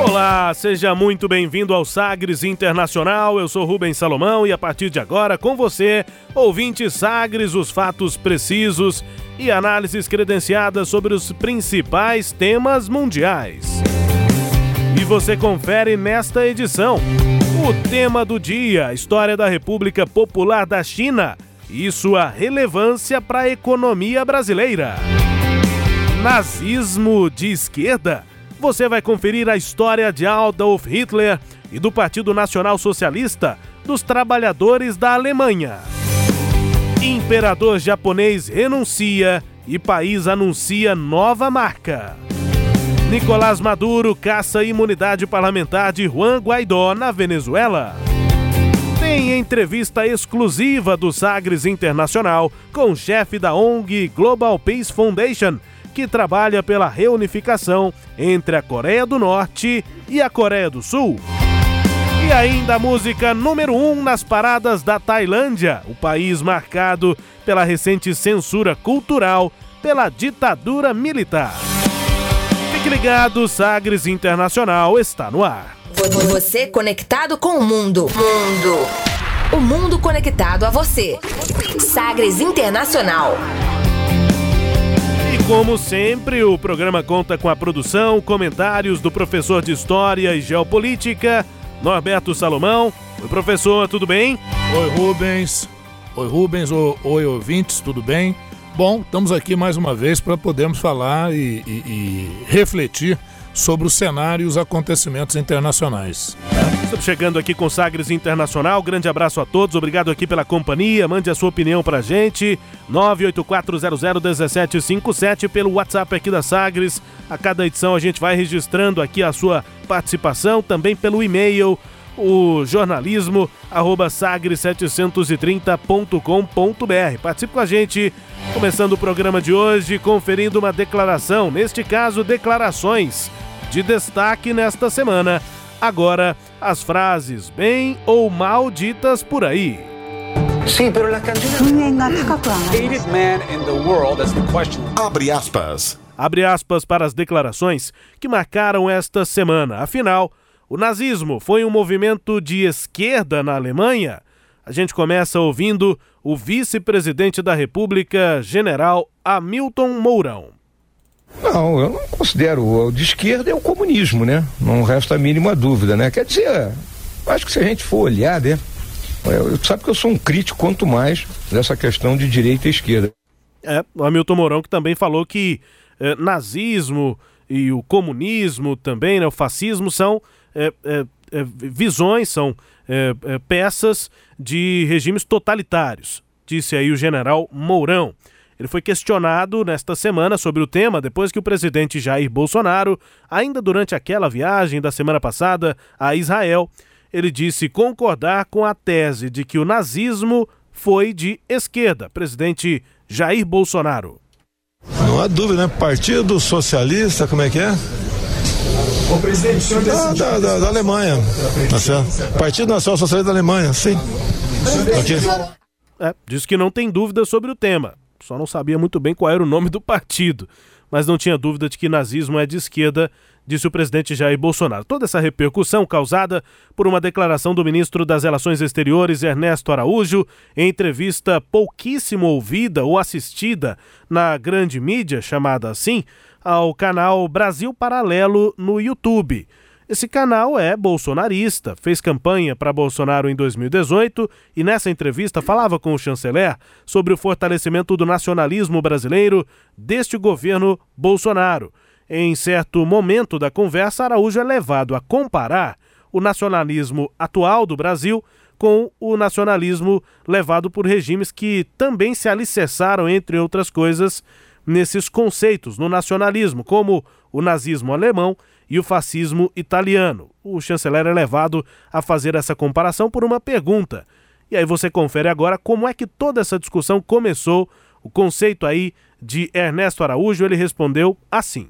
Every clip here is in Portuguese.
Olá, seja muito bem-vindo ao Sagres Internacional. Eu sou Rubens Salomão e a partir de agora, com você, ouvinte Sagres, os fatos precisos e análises credenciadas sobre os principais temas mundiais. E você confere nesta edição o tema do dia: história da República Popular da China e sua relevância para a economia brasileira. Nazismo de esquerda você vai conferir a história de Adolf Hitler e do Partido Nacional Socialista dos Trabalhadores da Alemanha. Imperador japonês renuncia e país anuncia nova marca. Nicolás Maduro caça imunidade parlamentar de Juan Guaidó na Venezuela. Tem entrevista exclusiva do Sagres Internacional com o chefe da ONG Global Peace Foundation que trabalha pela reunificação entre a Coreia do Norte e a Coreia do Sul. E ainda a música número 1 um nas paradas da Tailândia, o país marcado pela recente censura cultural pela ditadura militar. Fique ligado, Sagres Internacional está no ar. Você conectado com o mundo. Mundo. O mundo conectado a você. Sagres Internacional. Como sempre, o programa conta com a produção, comentários do professor de História e Geopolítica, Norberto Salomão. Oi, professor, tudo bem? Oi, Rubens. Oi, Rubens. Oi, ouvintes, tudo bem? Bom, estamos aqui mais uma vez para podermos falar e, e, e refletir sobre o cenário e os acontecimentos internacionais. Estamos chegando aqui com Sagres Internacional. Grande abraço a todos, obrigado aqui pela companhia. Mande a sua opinião pra gente. 984001757 pelo WhatsApp aqui da Sagres. A cada edição a gente vai registrando aqui a sua participação, também pelo e-mail o jornalismo arroba sagres730.com.br. Participe com a gente, começando o programa de hoje, conferindo uma declaração, neste caso, declarações de destaque nesta semana. Agora, as frases bem ou mal ditas por aí. Sim, Abre aspas. Abre aspas para as declarações que marcaram esta semana. Afinal, o nazismo foi um movimento de esquerda na Alemanha? A gente começa ouvindo o vice-presidente da República, general Hamilton Mourão. Não, eu não considero. O de esquerda é o comunismo, né? Não resta a mínima dúvida, né? Quer dizer, acho que se a gente for olhar, né? Eu, sabe que eu sou um crítico quanto mais dessa questão de direita e esquerda. É, o Hamilton Mourão que também falou que eh, nazismo e o comunismo também, né, o fascismo são é, é, é visões, são é, é, peças de regimes totalitários, disse aí o general Mourão. Ele foi questionado nesta semana sobre o tema depois que o presidente Jair Bolsonaro, ainda durante aquela viagem da semana passada a Israel, ele disse concordar com a tese de que o nazismo foi de esquerda. Presidente Jair Bolsonaro. Não há dúvida, né? Partido Socialista, como é que é? O presidente, o senhor da, da, da, da Alemanha. Tá certo? Partido Nacional Socialista da Alemanha, sim. Okay. É, diz que não tem dúvida sobre o tema só não sabia muito bem qual era o nome do partido, mas não tinha dúvida de que nazismo é de esquerda, disse o presidente Jair Bolsonaro. Toda essa repercussão causada por uma declaração do ministro das Relações Exteriores, Ernesto Araújo, em entrevista pouquíssimo ouvida ou assistida na grande mídia, chamada assim, ao canal Brasil Paralelo no YouTube. Esse canal é bolsonarista, fez campanha para Bolsonaro em 2018 e nessa entrevista falava com o chanceler sobre o fortalecimento do nacionalismo brasileiro deste governo Bolsonaro. Em certo momento da conversa, Araújo é levado a comparar o nacionalismo atual do Brasil com o nacionalismo levado por regimes que também se alicerçaram, entre outras coisas, nesses conceitos no nacionalismo, como o nazismo alemão e o fascismo italiano. O chanceler é levado a fazer essa comparação por uma pergunta. E aí você confere agora como é que toda essa discussão começou, o conceito aí de Ernesto Araújo, ele respondeu assim.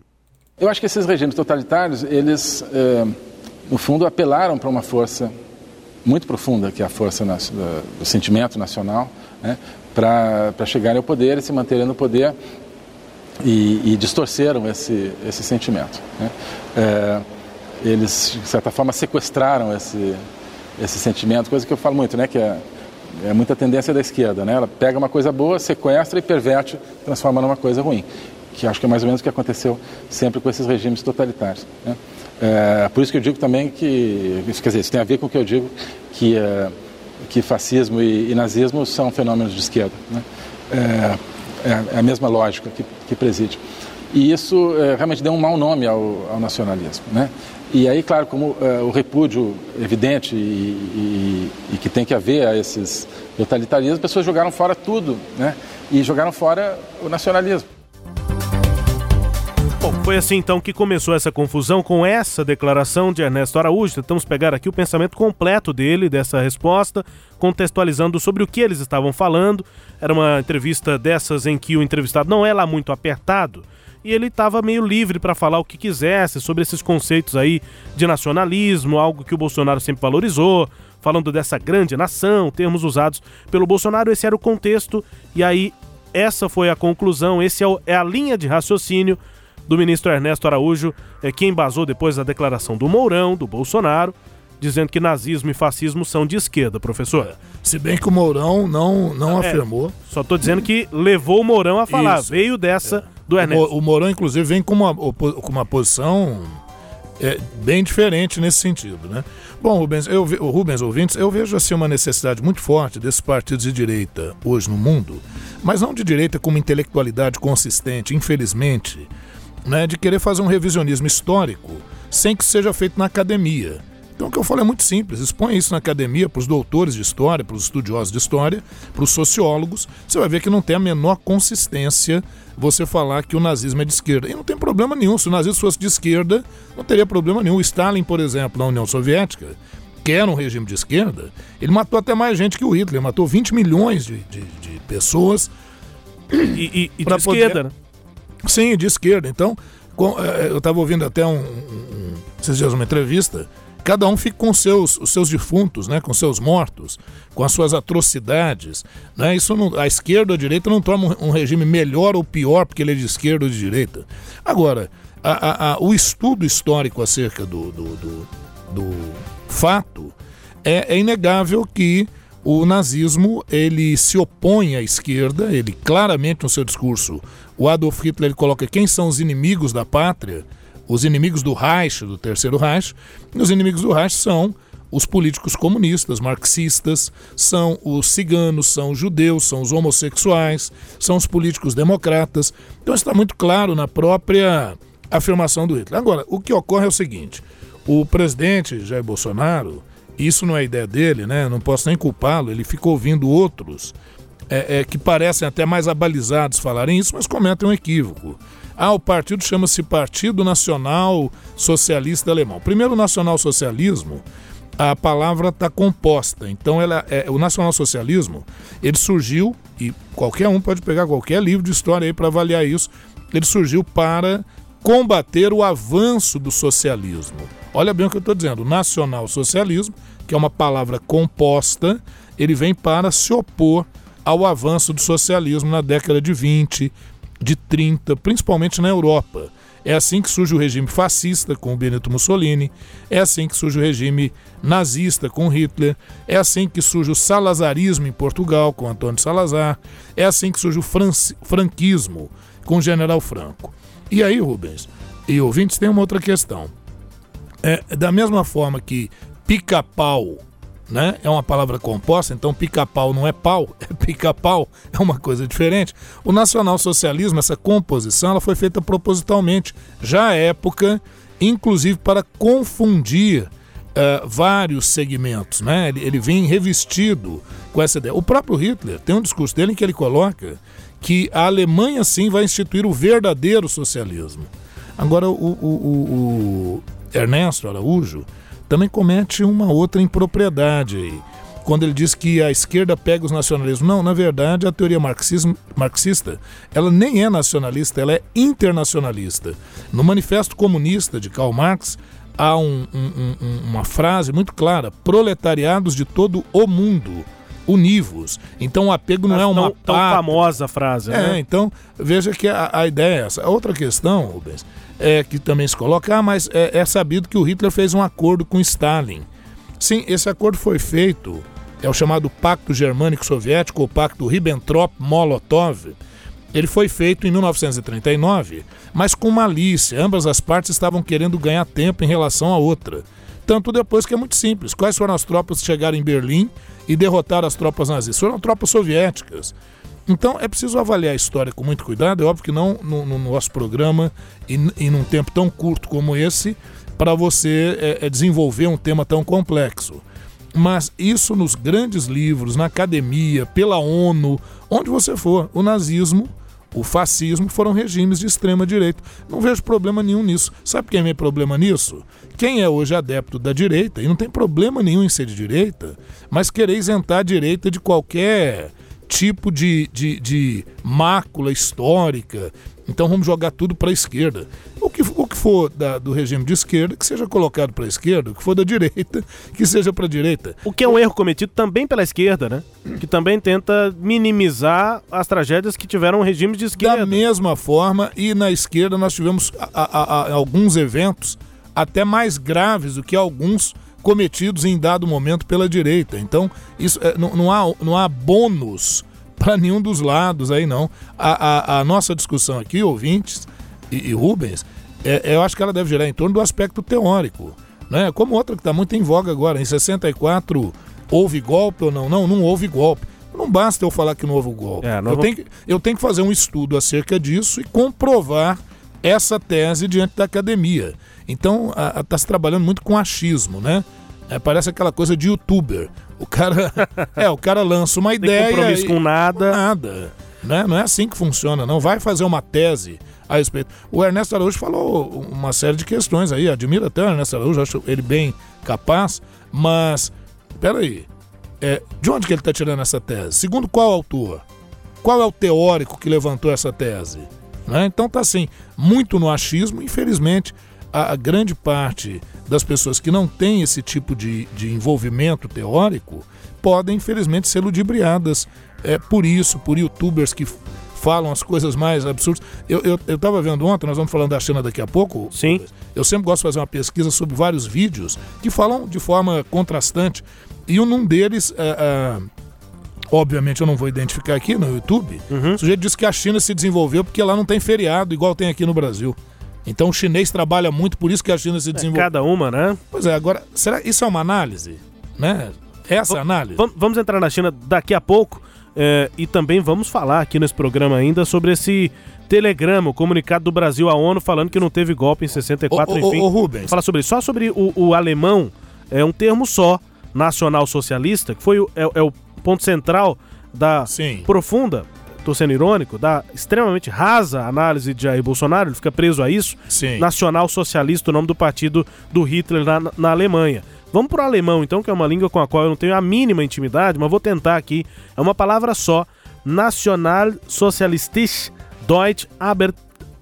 Eu acho que esses regimes totalitários, eles, eh, no fundo, apelaram para uma força muito profunda, que é a força do sentimento nacional, né, para chegarem ao poder e se manterem no poder e, e distorceram esse, esse sentimento. Né. É, eles, de certa forma, sequestraram esse, esse sentimento, coisa que eu falo muito, né, que é, é muita tendência da esquerda. Né, ela pega uma coisa boa, sequestra e perverte, transforma numa coisa ruim, que acho que é mais ou menos o que aconteceu sempre com esses regimes totalitários. Né. É, por isso que eu digo também que, quer dizer, isso tem a ver com o que eu digo, que, é, que fascismo e, e, nazismo são fenômenos de esquerda. Né? É, é, é, a mesma lógica que, que preside. E isso é, realmente deu um mau nome ao, ao nacionalismo. Né? E aí, claro, como é, o repúdio evidente e, e, e, que tem que haver a esses totalitarismos, as pessoas jogaram fora tudo né? e jogaram fora o nacionalismo. Bom, foi assim então que começou essa confusão com essa declaração de Ernesto Araújo. Tentamos pegar aqui o pensamento completo dele, dessa resposta, contextualizando sobre o que eles estavam falando. Era uma entrevista dessas em que o entrevistado não é lá muito apertado e ele estava meio livre para falar o que quisesse sobre esses conceitos aí de nacionalismo, algo que o Bolsonaro sempre valorizou, falando dessa grande nação, termos usados pelo Bolsonaro. Esse era o contexto e aí essa foi a conclusão, esse é, é a linha de raciocínio do ministro Ernesto Araújo, é, que embasou depois a declaração do Mourão, do Bolsonaro, dizendo que nazismo e fascismo são de esquerda, professor. Se bem que o Mourão não, não é, afirmou. Só estou dizendo que levou o Mourão a falar, Isso. veio dessa é. do Ernesto. O, o Mourão, inclusive, vem com uma, com uma posição é, bem diferente nesse sentido, né? Bom, Rubens, eu, Rubens, ouvintes, eu vejo assim uma necessidade muito forte desses partidos de direita hoje no mundo, mas não de direita com uma intelectualidade consistente, infelizmente né, de querer fazer um revisionismo histórico sem que seja feito na academia. Então o que eu falo é muito simples, expõe isso na academia para os doutores de história, para os estudiosos de história, para os sociólogos, você vai ver que não tem a menor consistência você falar que o nazismo é de esquerda. E não tem problema nenhum, se o nazismo fosse de esquerda, não teria problema nenhum. O Stalin, por exemplo, na União Soviética, que era um regime de esquerda, ele matou até mais gente que o Hitler, matou 20 milhões de, de, de pessoas. E, e, e de esquerda, né? Sim, de esquerda. Então, com, é, eu estava ouvindo até um, um, esses dias uma entrevista. Cada um fica com seus, os seus defuntos, né, com seus mortos, com as suas atrocidades. Né? Isso não, a esquerda ou a direita não um, um regime melhor ou pior porque ele é de esquerda ou de direita. Agora, a, a, a, o estudo histórico acerca do, do, do, do fato é, é inegável que o nazismo ele se opõe à esquerda, ele claramente no seu discurso, o Adolf Hitler ele coloca quem são os inimigos da pátria, os inimigos do Reich, do Terceiro Reich, e os inimigos do Reich são os políticos comunistas, marxistas, são os ciganos, são os judeus, são os homossexuais, são os políticos democratas. Então está muito claro na própria afirmação do Hitler. Agora, o que ocorre é o seguinte: o presidente Jair Bolsonaro isso não é ideia dele, né? Não posso nem culpá-lo. Ele ficou ouvindo outros é, é, que parecem até mais abalizados falarem isso, mas cometem um equívoco. Ah, o partido chama-se Partido Nacional Socialista Alemão. Primeiro, o nacional-socialismo, a palavra está composta. Então, ela é, o nacional-socialismo, ele surgiu, e qualquer um pode pegar qualquer livro de história aí para avaliar isso, ele surgiu para combater o avanço do socialismo. Olha bem o que eu estou dizendo. O nacional-socialismo que é uma palavra composta, ele vem para se opor ao avanço do socialismo na década de 20, de 30, principalmente na Europa. É assim que surge o regime fascista com o Benito Mussolini, é assim que surge o regime nazista com Hitler, é assim que surge o salazarismo em Portugal com Antônio Salazar, é assim que surge o franquismo com o General Franco. E aí, Rubens e ouvintes, tem uma outra questão. É, da mesma forma que pica-pau, né? É uma palavra composta, então pica-pau não é pau, é pica-pau, é uma coisa diferente. O nacional-socialismo, essa composição, ela foi feita propositalmente, já à época, inclusive para confundir uh, vários segmentos, né? Ele, ele vem revestido com essa ideia. O próprio Hitler tem um discurso dele em que ele coloca que a Alemanha sim vai instituir o verdadeiro socialismo. Agora, o, o, o, o Ernesto Araújo também comete uma outra impropriedade aí, quando ele diz que a esquerda pega os nacionalismos. Não, na verdade, a teoria marxismo, marxista, ela nem é nacionalista, ela é internacionalista. No Manifesto Comunista de Karl Marx, há um, um, um, uma frase muito clara: proletariados de todo o mundo univos. Então o apego não Mas é uma tão, tão famosa frase, é, né? então veja que a, a, ideia é essa. Outra questão, Rubens, é que também se coloca, ah, mas é, é sabido que o Hitler fez um acordo com Stalin. Sim, esse acordo foi feito, é o chamado Pacto Germânico Soviético, ou Pacto Ribbentrop-Molotov. Ele foi feito em 1939, mas com malícia. Ambas as partes estavam querendo ganhar tempo em relação à outra. Tanto depois que é muito simples. Quais foram as tropas que chegaram em Berlim e derrotaram as tropas nazistas? Foram tropas soviéticas. Então é preciso avaliar a história com muito cuidado. É óbvio que não no, no nosso programa e, e num tempo tão curto como esse, para você é, é desenvolver um tema tão complexo. Mas isso nos grandes livros, na academia, pela ONU, onde você for, o nazismo, o fascismo foram regimes de extrema direita. Não vejo problema nenhum nisso. Sabe quem vê problema nisso? Quem é hoje adepto da direita, e não tem problema nenhum em ser de direita, mas querer isentar a direita de qualquer tipo de, de, de mácula histórica. Então vamos jogar tudo para a esquerda. O que, o que for da, do regime de esquerda, que seja colocado para a esquerda. O que for da direita, que seja para a direita. O que é um erro cometido também pela esquerda, né? Que também tenta minimizar as tragédias que tiveram regimes de esquerda. Da mesma forma, e na esquerda nós tivemos a, a, a, alguns eventos até mais graves do que alguns cometidos em dado momento pela direita. Então, isso é, não, não, há, não há bônus para nenhum dos lados aí, não. A, a, a nossa discussão aqui, ouvintes e, e Rubens, é, eu acho que ela deve girar em torno do aspecto teórico. Né? Como outra que está muito em voga agora, em 64, houve golpe ou não? Não, não houve golpe. Não basta eu falar que não houve golpe. É, eu, vamos... tenho que, eu tenho que fazer um estudo acerca disso e comprovar essa tese diante da academia. Então, está se trabalhando muito com achismo, né? É, parece aquela coisa de youtuber. O cara, é, o cara lança uma Tem ideia. compromisso e, com nada. Com nada. Né? Não é assim que funciona, não. Vai fazer uma tese a respeito. O Ernesto Araújo falou uma série de questões aí. Admiro até o Ernesto Araújo, acho ele bem capaz, mas, peraí. É, de onde que ele está tirando essa tese? Segundo qual autor? Qual é o teórico que levantou essa tese? Né? Então tá assim, muito no achismo, infelizmente a, a, grande parte das pessoas que não têm esse tipo de, de envolvimento teórico podem, infelizmente, ser ludibriadas é, por isso, por youtubers que falam as coisas mais absurdas. Eu, eu, eu tava vendo ontem, nós vamos falando da China daqui a pouco. Sim. Eu sempre gosto de fazer uma pesquisa sobre vários vídeos que falam de forma contrastante. E um deles, é, é, obviamente eu não vou identificar aqui no YouTube, uhum. o sujeito disse que a China se desenvolveu porque lá não tem feriado, igual tem aqui no Brasil. Então o chinês trabalha muito, por isso que a China se desenvolveu. É cada uma, né? Pois é, agora, será isso é uma análise? Né? Essa v análise? Vamos entrar na China daqui a pouco é, e também vamos falar aqui nesse programa ainda sobre esse telegrama, o comunicado do Brasil à ONU falando que não teve golpe em 64, ô, enfim. Ô, ô, Rubens. Falar sobre isso. Só sobre o, o, alemão, é um termo só, nacional socialista, que foi o, é, é o ponto central da Sim. profunda tô sendo irônico, da extremamente rasa análise de Jair Bolsonaro, ele fica preso a isso. Sim. Nacional Socialista, o nome do partido do Hitler na, na Alemanha. Vamos pro alemão, então, que é uma língua com a qual eu não tenho a mínima intimidade, mas vou tentar aqui. É uma palavra só. National Sozialistisch Deutsch Aber,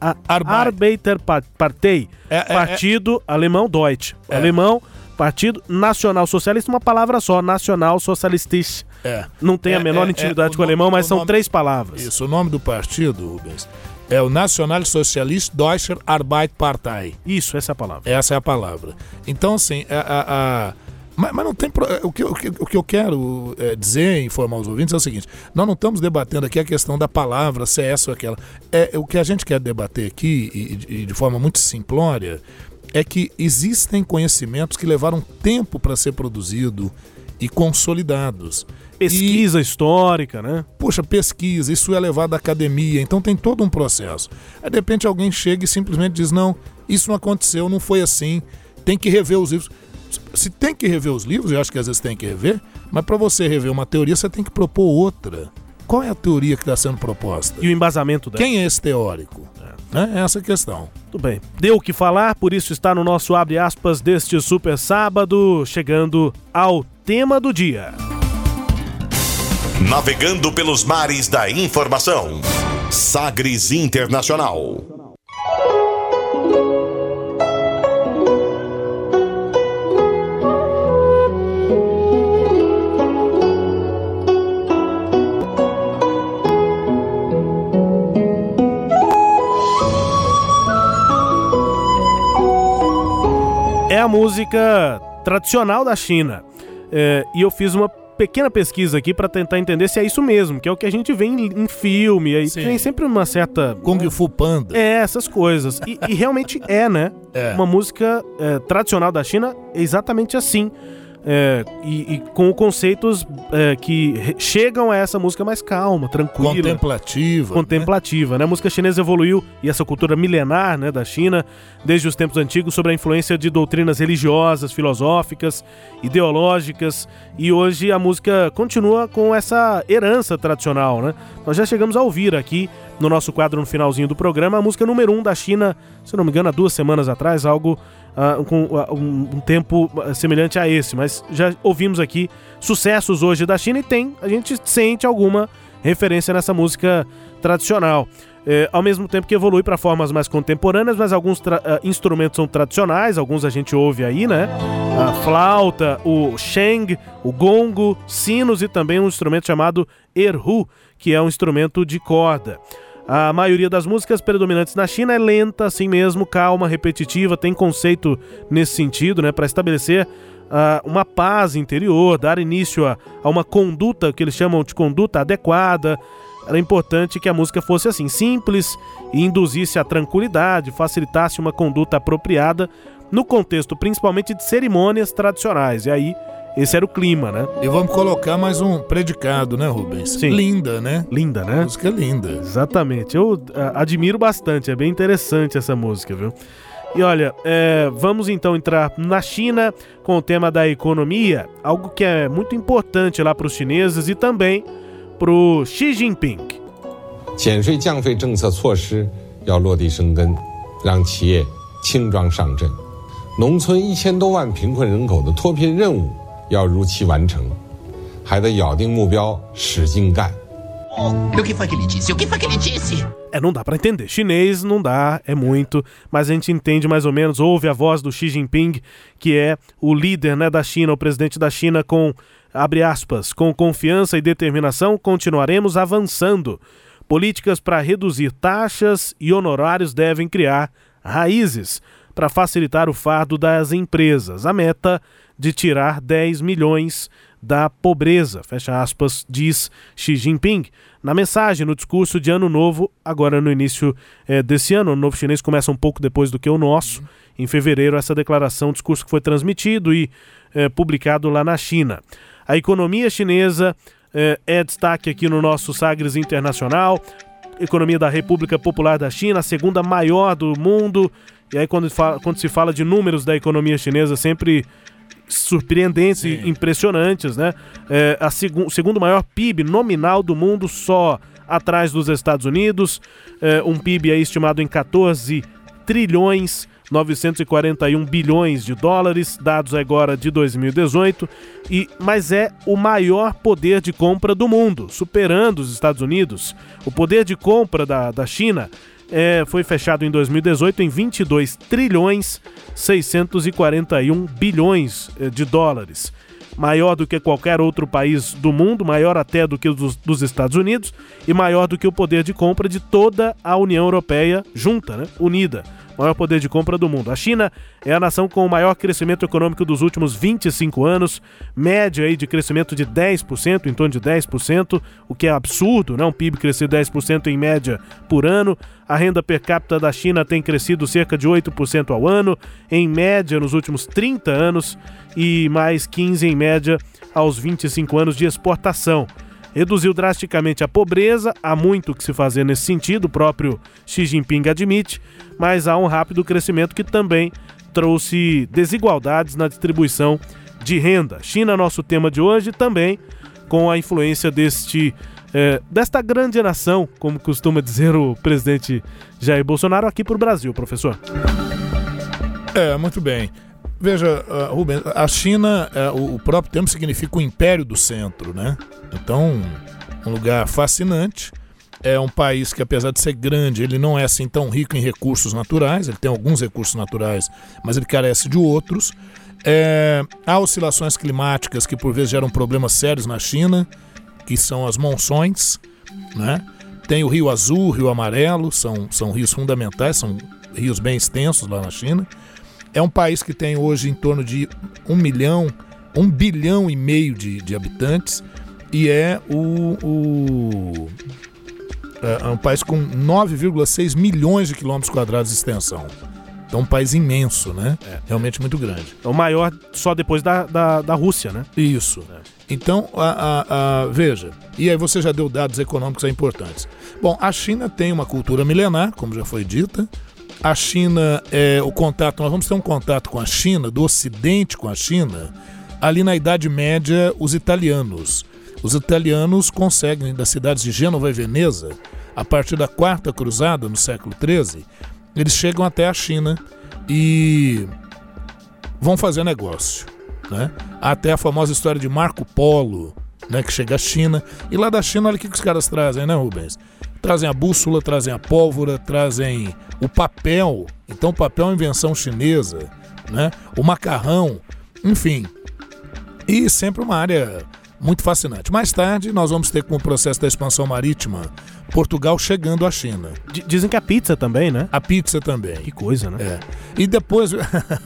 a, Arbeiterpartei. É, é, partido é, alemão Deutsch. É. Alemão, Partido Nacional Socialista, uma palavra só. Nacional Socialistisch é. Não tem a é, menor é, intimidade é, com o alemão, mas o são três palavras. Isso, o nome do partido, Rubens, é o Nacional Socialist Deutscher Arbeitpartei. Isso, essa é a palavra. Essa é a palavra. Então, assim, a, a, a mas, mas, não tem. O que, o, que, o que eu quero é, dizer, informar os ouvintes, é o seguinte: nós não estamos debatendo aqui a questão da palavra, se é essa ou aquela. É, o que a gente quer debater aqui, e, e de forma muito simplória, é que existem conhecimentos que levaram tempo para ser produzido e consolidados. Pesquisa e, histórica, né? Puxa, pesquisa, isso é levado à academia, então tem todo um processo. Aí de repente alguém chega e simplesmente diz: não, isso não aconteceu, não foi assim, tem que rever os livros. se tem que rever os livros, eu acho que às vezes tem que rever, mas para você rever uma teoria, você tem que propor outra. Qual é a teoria que está sendo proposta? E o embasamento dela? Quem é esse teórico? É. Né? Essa é a questão. Tudo bem. Deu o que falar, por isso está no nosso abre aspas deste super sábado, chegando ao tema do dia. Navegando pelos mares da informação. Sagres Internacional. É a música tradicional da China. É, e eu fiz uma pequena pesquisa aqui para tentar entender se é isso mesmo, que é o que a gente vê em, em filme, aí Sim. tem sempre uma certa... Kung Fu Panda. É, essas coisas. E, e realmente é, né? É. Uma música é, tradicional da China é exatamente assim é, e, e, com conceitos é, que chegam a essa música mais calma, tranquila. Contemplativa. Contemplativa, né? né? A música chinesa evoluiu, e essa cultura milenar né, da China, desde os tempos antigos, sobre a influência de doutrinas religiosas, filosóficas, ideológicas, e hoje a música continua com essa herança tradicional, né? Nós já chegamos a ouvir aqui no nosso quadro no finalzinho do programa a música número 1 um da China, se não me engano, há duas semanas atrás, algo uh, com uh, um, um, tempo semelhante a esse, mas já ouvimos aqui sucessos hoje da China e tem, a gente sente alguma referência nessa música tradicional. É, ao mesmo tempo que evolui para formas mais contemporâneas, mas alguns instrumentos são tradicionais, alguns a gente ouve aí, né? A flauta, o sheng, o gongo, sinos e também um instrumento chamado erhu, que é um instrumento de corda. A maioria das músicas predominantes na China é lenta, assim mesmo, calma, repetitiva, tem conceito nesse sentido, né, para estabelecer uh, uma paz interior, dar início a, a uma conduta que eles chamam de conduta adequada. Era importante que a música fosse assim, simples e induzisse a tranquilidade, facilitasse uma conduta apropriada no contexto principalmente de cerimônias tradicionais. E aí esse era o clima, né? E vamos colocar mais um predicado, né, Rubens? Sim. Linda, né? Linda, né? música linda. Exatamente. Eu uh, admiro bastante, é bem interessante essa música, viu? E olha, é, vamos então entrar na China com o tema da economia, algo que é muito importante lá para os chineses e também para o Xi Jinping. 减税降费政策措施要落地生根，让企业轻装上阵。农村一千多万贫困人口的脱贫任务 要如期完成，还得咬定目标，使劲干。O que foi que ele disse? O que foi que ele disse? É, não dá para entender. Chinês não dá, é muito, mas a gente entende mais ou menos, ouve a voz do Xi Jinping, que é o líder né, da China, o presidente da China, com, abre aspas, com confiança e determinação, continuaremos avançando. Políticas para reduzir taxas e honorários devem criar raízes para facilitar o fardo das empresas. A meta de tirar 10 milhões da pobreza, fecha aspas, diz Xi Jinping. Na mensagem, no discurso de Ano Novo, agora no início é, desse ano, o Novo Chinês começa um pouco depois do que o nosso, em fevereiro, essa declaração, discurso que foi transmitido e é, publicado lá na China. A economia chinesa é, é destaque aqui no nosso Sagres Internacional, economia da República Popular da China, a segunda maior do mundo. E aí, quando, quando se fala de números da economia chinesa, sempre surpreendentes Sim. e impressionantes, né? É, a seg segundo maior PIB nominal do mundo, só atrás dos Estados Unidos, é, um PIB aí estimado em 14 trilhões 941 bilhões de dólares, dados agora de 2018, e mas é o maior poder de compra do mundo, superando os Estados Unidos. O poder de compra da, da China é, foi fechado em 2018 em 22 trilhões 641 bilhões é, de dólares. Maior do que qualquer outro país do mundo, maior até do que os dos Estados Unidos e maior do que o poder de compra de toda a União Europeia junta, né? unida maior poder de compra do mundo. A China é a nação com o maior crescimento econômico dos últimos 25 anos, média aí de crescimento de 10%, em torno de 10%, o que é absurdo, né? Um PIB crescer 10% em média por ano. A renda per capita da China tem crescido cerca de 8% ao ano, em média nos últimos 30 anos, e mais 15 em média aos 25 anos de exportação reduziu drasticamente a pobreza, há muito que se fazer nesse sentido, o próprio Xi Jinping admite, mas há um rápido crescimento que também trouxe desigualdades na distribuição de renda. China, nosso tema de hoje, também com a influência deste é, desta grande nação, como costuma dizer o presidente Jair Bolsonaro, aqui para o Brasil, professor. É, muito bem. Veja, uh, Rubens, a China, uh, o próprio termo significa o império do centro, né? Então, um lugar fascinante. É um país que, apesar de ser grande, ele não é assim tão rico em recursos naturais. Ele tem alguns recursos naturais, mas ele carece de outros. É, há oscilações climáticas que, por vezes, geram problemas sérios na China, que são as monções, né? Tem o Rio Azul, o Rio Amarelo, são, são rios fundamentais, são rios bem extensos lá na China. É um país que tem hoje em torno de um milhão, um bilhão e meio de, de habitantes e é o, o é, é um país com 9,6 milhões de quilômetros quadrados de extensão. Então, um país imenso, né? É. Realmente muito grande. É o maior só depois da, da, da Rússia, né? Isso. É. Então, a, a, a, veja, e aí você já deu dados econômicos importantes. Bom, a China tem uma cultura milenar, como já foi dita, a China, é, o contato, nós vamos ter um contato com a China, do Ocidente com a China, ali na Idade Média, os italianos. Os italianos conseguem, das cidades de Gênova e Veneza, a partir da Quarta Cruzada, no século XIII, eles chegam até a China e vão fazer negócio. Né? Até a famosa história de Marco Polo, né, que chega à China. E lá da China, olha o que os caras trazem, né, Rubens? Trazem a bússola, trazem a pólvora, trazem o papel. Então, papel é uma invenção chinesa, né? O macarrão, enfim. E sempre uma área muito fascinante. Mais tarde, nós vamos ter, com o processo da expansão marítima, Portugal chegando à China. D dizem que a pizza também, né? A pizza também. Que coisa, né? É. E depois.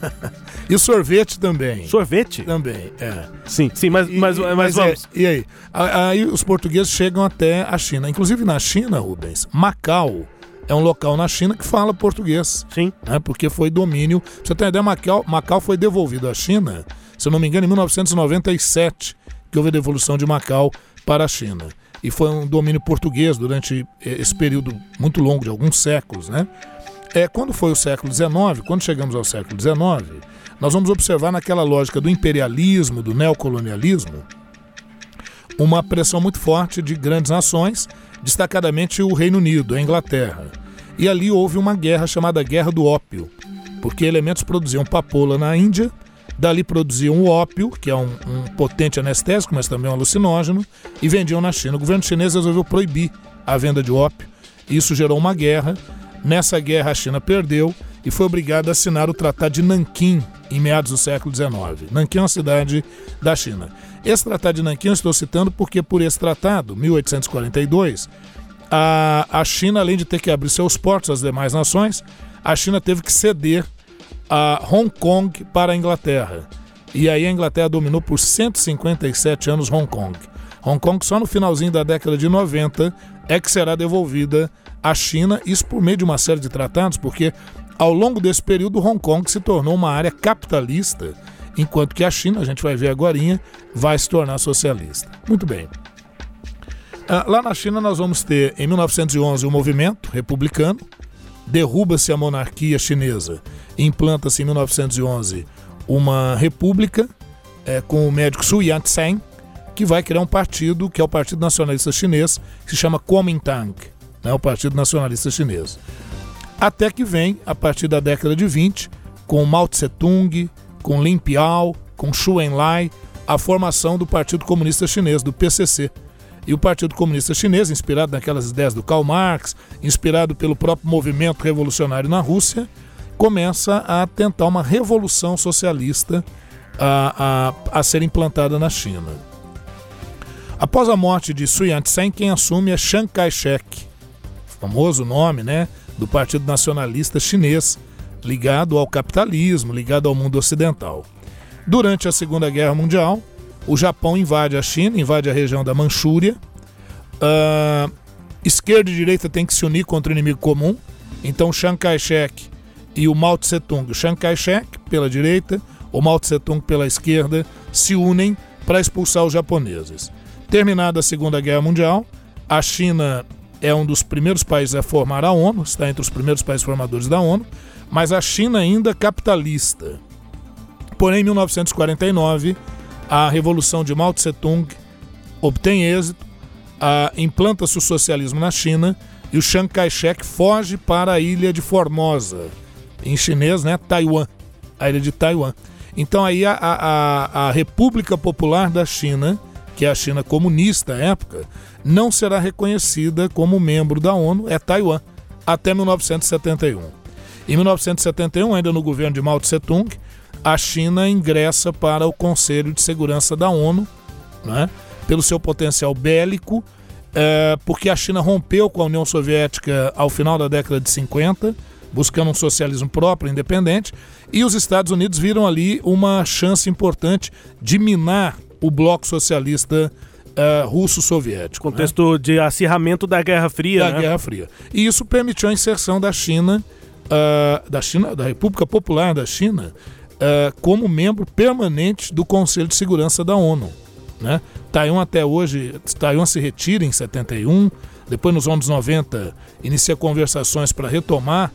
e sorvete também. Sorvete? Também, é. Sim, sim, mas, mas, mas, mas é, vamos. É, e aí? Aí os portugueses chegam até a China. Inclusive na China, Rubens, Macau é um local na China que fala português. Sim. Né? Porque foi domínio. Pra você tem uma ideia, Macau, Macau foi devolvido à China, se eu não me engano, em 1997 que houve a devolução de Macau para a China. E foi um domínio português durante eh, esse período muito longo, de alguns séculos. Né? É, quando foi o século XIX, quando chegamos ao século XIX, nós vamos observar naquela lógica do imperialismo, do neocolonialismo, uma pressão muito forte de grandes nações, destacadamente o Reino Unido, a Inglaterra. E ali houve uma guerra chamada Guerra do Ópio, porque elementos produziam papoula na Índia Dali produziam o ópio, que é um, um potente anestésico, mas também um alucinógeno, e vendiam na China. O governo chinês resolveu proibir a venda de ópio. Isso gerou uma guerra. Nessa guerra, a China perdeu e foi obrigada a assinar o Tratado de Nanquim em meados do século XIX. Nanquim é uma cidade da China. Esse Tratado de Nanquim eu estou citando porque, por esse tratado, 1842, a, a China, além de ter que abrir seus portos às demais nações, a China teve que ceder a Hong Kong para a Inglaterra. E aí a Inglaterra dominou por 157 anos Hong Kong. Hong Kong só no finalzinho da década de 90 é que será devolvida à China, isso por meio de uma série de tratados, porque ao longo desse período Hong Kong se tornou uma área capitalista, enquanto que a China, a gente vai ver agora, vai se tornar socialista. Muito bem. Ah, lá na China nós vamos ter, em 1911, o um movimento republicano, derruba-se a monarquia chinesa, implanta-se em 1911 uma república é, com o médico Su Yat-sen, que vai criar um partido que é o Partido Nacionalista Chinês, que se chama Kuomintang, né, o Partido Nacionalista Chinês. Até que vem, a partir da década de 20, com Mao Tse-tung, com Lin Piao, com Xu Enlai, a formação do Partido Comunista Chinês, do PCC, e o Partido Comunista Chinês, inspirado naquelas ideias do Karl Marx, inspirado pelo próprio movimento revolucionário na Rússia, começa a tentar uma revolução socialista a, a, a ser implantada na China. Após a morte de Sun Yat-sen, quem assume é Chiang Kai-shek, famoso nome né, do Partido Nacionalista Chinês, ligado ao capitalismo, ligado ao mundo ocidental. Durante a Segunda Guerra Mundial, o Japão invade a China, invade a região da Manchúria. Uh, esquerda e direita têm que se unir contra o inimigo comum. Então, Chiang Kai-shek e o Mao Tse-tung, o Chiang Kai-shek pela direita, o Mao Tse-tung pela esquerda, se unem para expulsar os japoneses. Terminada a Segunda Guerra Mundial, a China é um dos primeiros países a formar a ONU, está entre os primeiros países formadores da ONU, mas a China ainda capitalista. Porém, em 1949, a revolução de Mao Tse-tung obtém êxito, implanta-se o socialismo na China e o Chiang Kai-shek foge para a ilha de Formosa, em chinês, né, Taiwan, a ilha de Taiwan. Então aí a, a, a República Popular da China, que é a China comunista à época, não será reconhecida como membro da ONU, é Taiwan, até 1971. Em 1971, ainda no governo de Mao Tse-tung, a China ingressa para o Conselho de Segurança da ONU, né, pelo seu potencial bélico, é, porque a China rompeu com a União Soviética ao final da década de 50, buscando um socialismo próprio, independente, e os Estados Unidos viram ali uma chance importante de minar o bloco socialista uh, russo-soviético. Contexto né? de acirramento da Guerra Fria. Da né? Guerra Fria. E isso permitiu a inserção da China, uh, da China, da República Popular da China, uh, como membro permanente do Conselho de Segurança da ONU. Né? Taiwan até hoje, Taiwan se retira em 71, depois nos anos 90 inicia conversações para retomar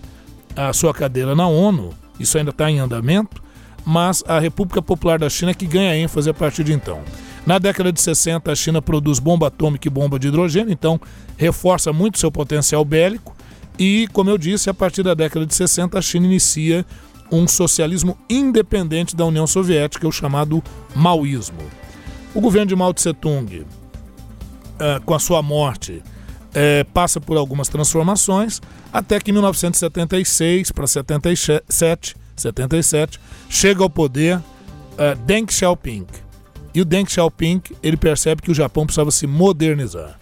a sua cadeira na ONU, isso ainda está em andamento, mas a República Popular da China é que ganha ênfase a partir de então. Na década de 60, a China produz bomba atômica e bomba de hidrogênio, então reforça muito seu potencial bélico. E, como eu disse, a partir da década de 60, a China inicia um socialismo independente da União Soviética, o chamado maoísmo. O governo de Mao Tse-tung, eh, com a sua morte, eh, passa por algumas transformações, até que em 1976 para 77, 77 chega ao poder uh, Deng Xiaoping. E o Deng Xiaoping ele percebe que o Japão precisava se modernizar.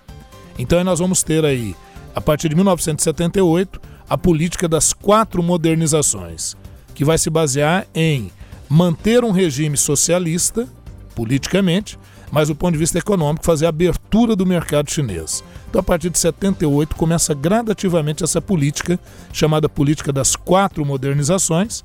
Então nós vamos ter aí, a partir de 1978, a política das quatro modernizações, que vai se basear em manter um regime socialista, politicamente, mas do ponto de vista econômico, fazer a abertura do mercado chinês. Então, a partir de 78, começa gradativamente essa política, chamada política das quatro modernizações,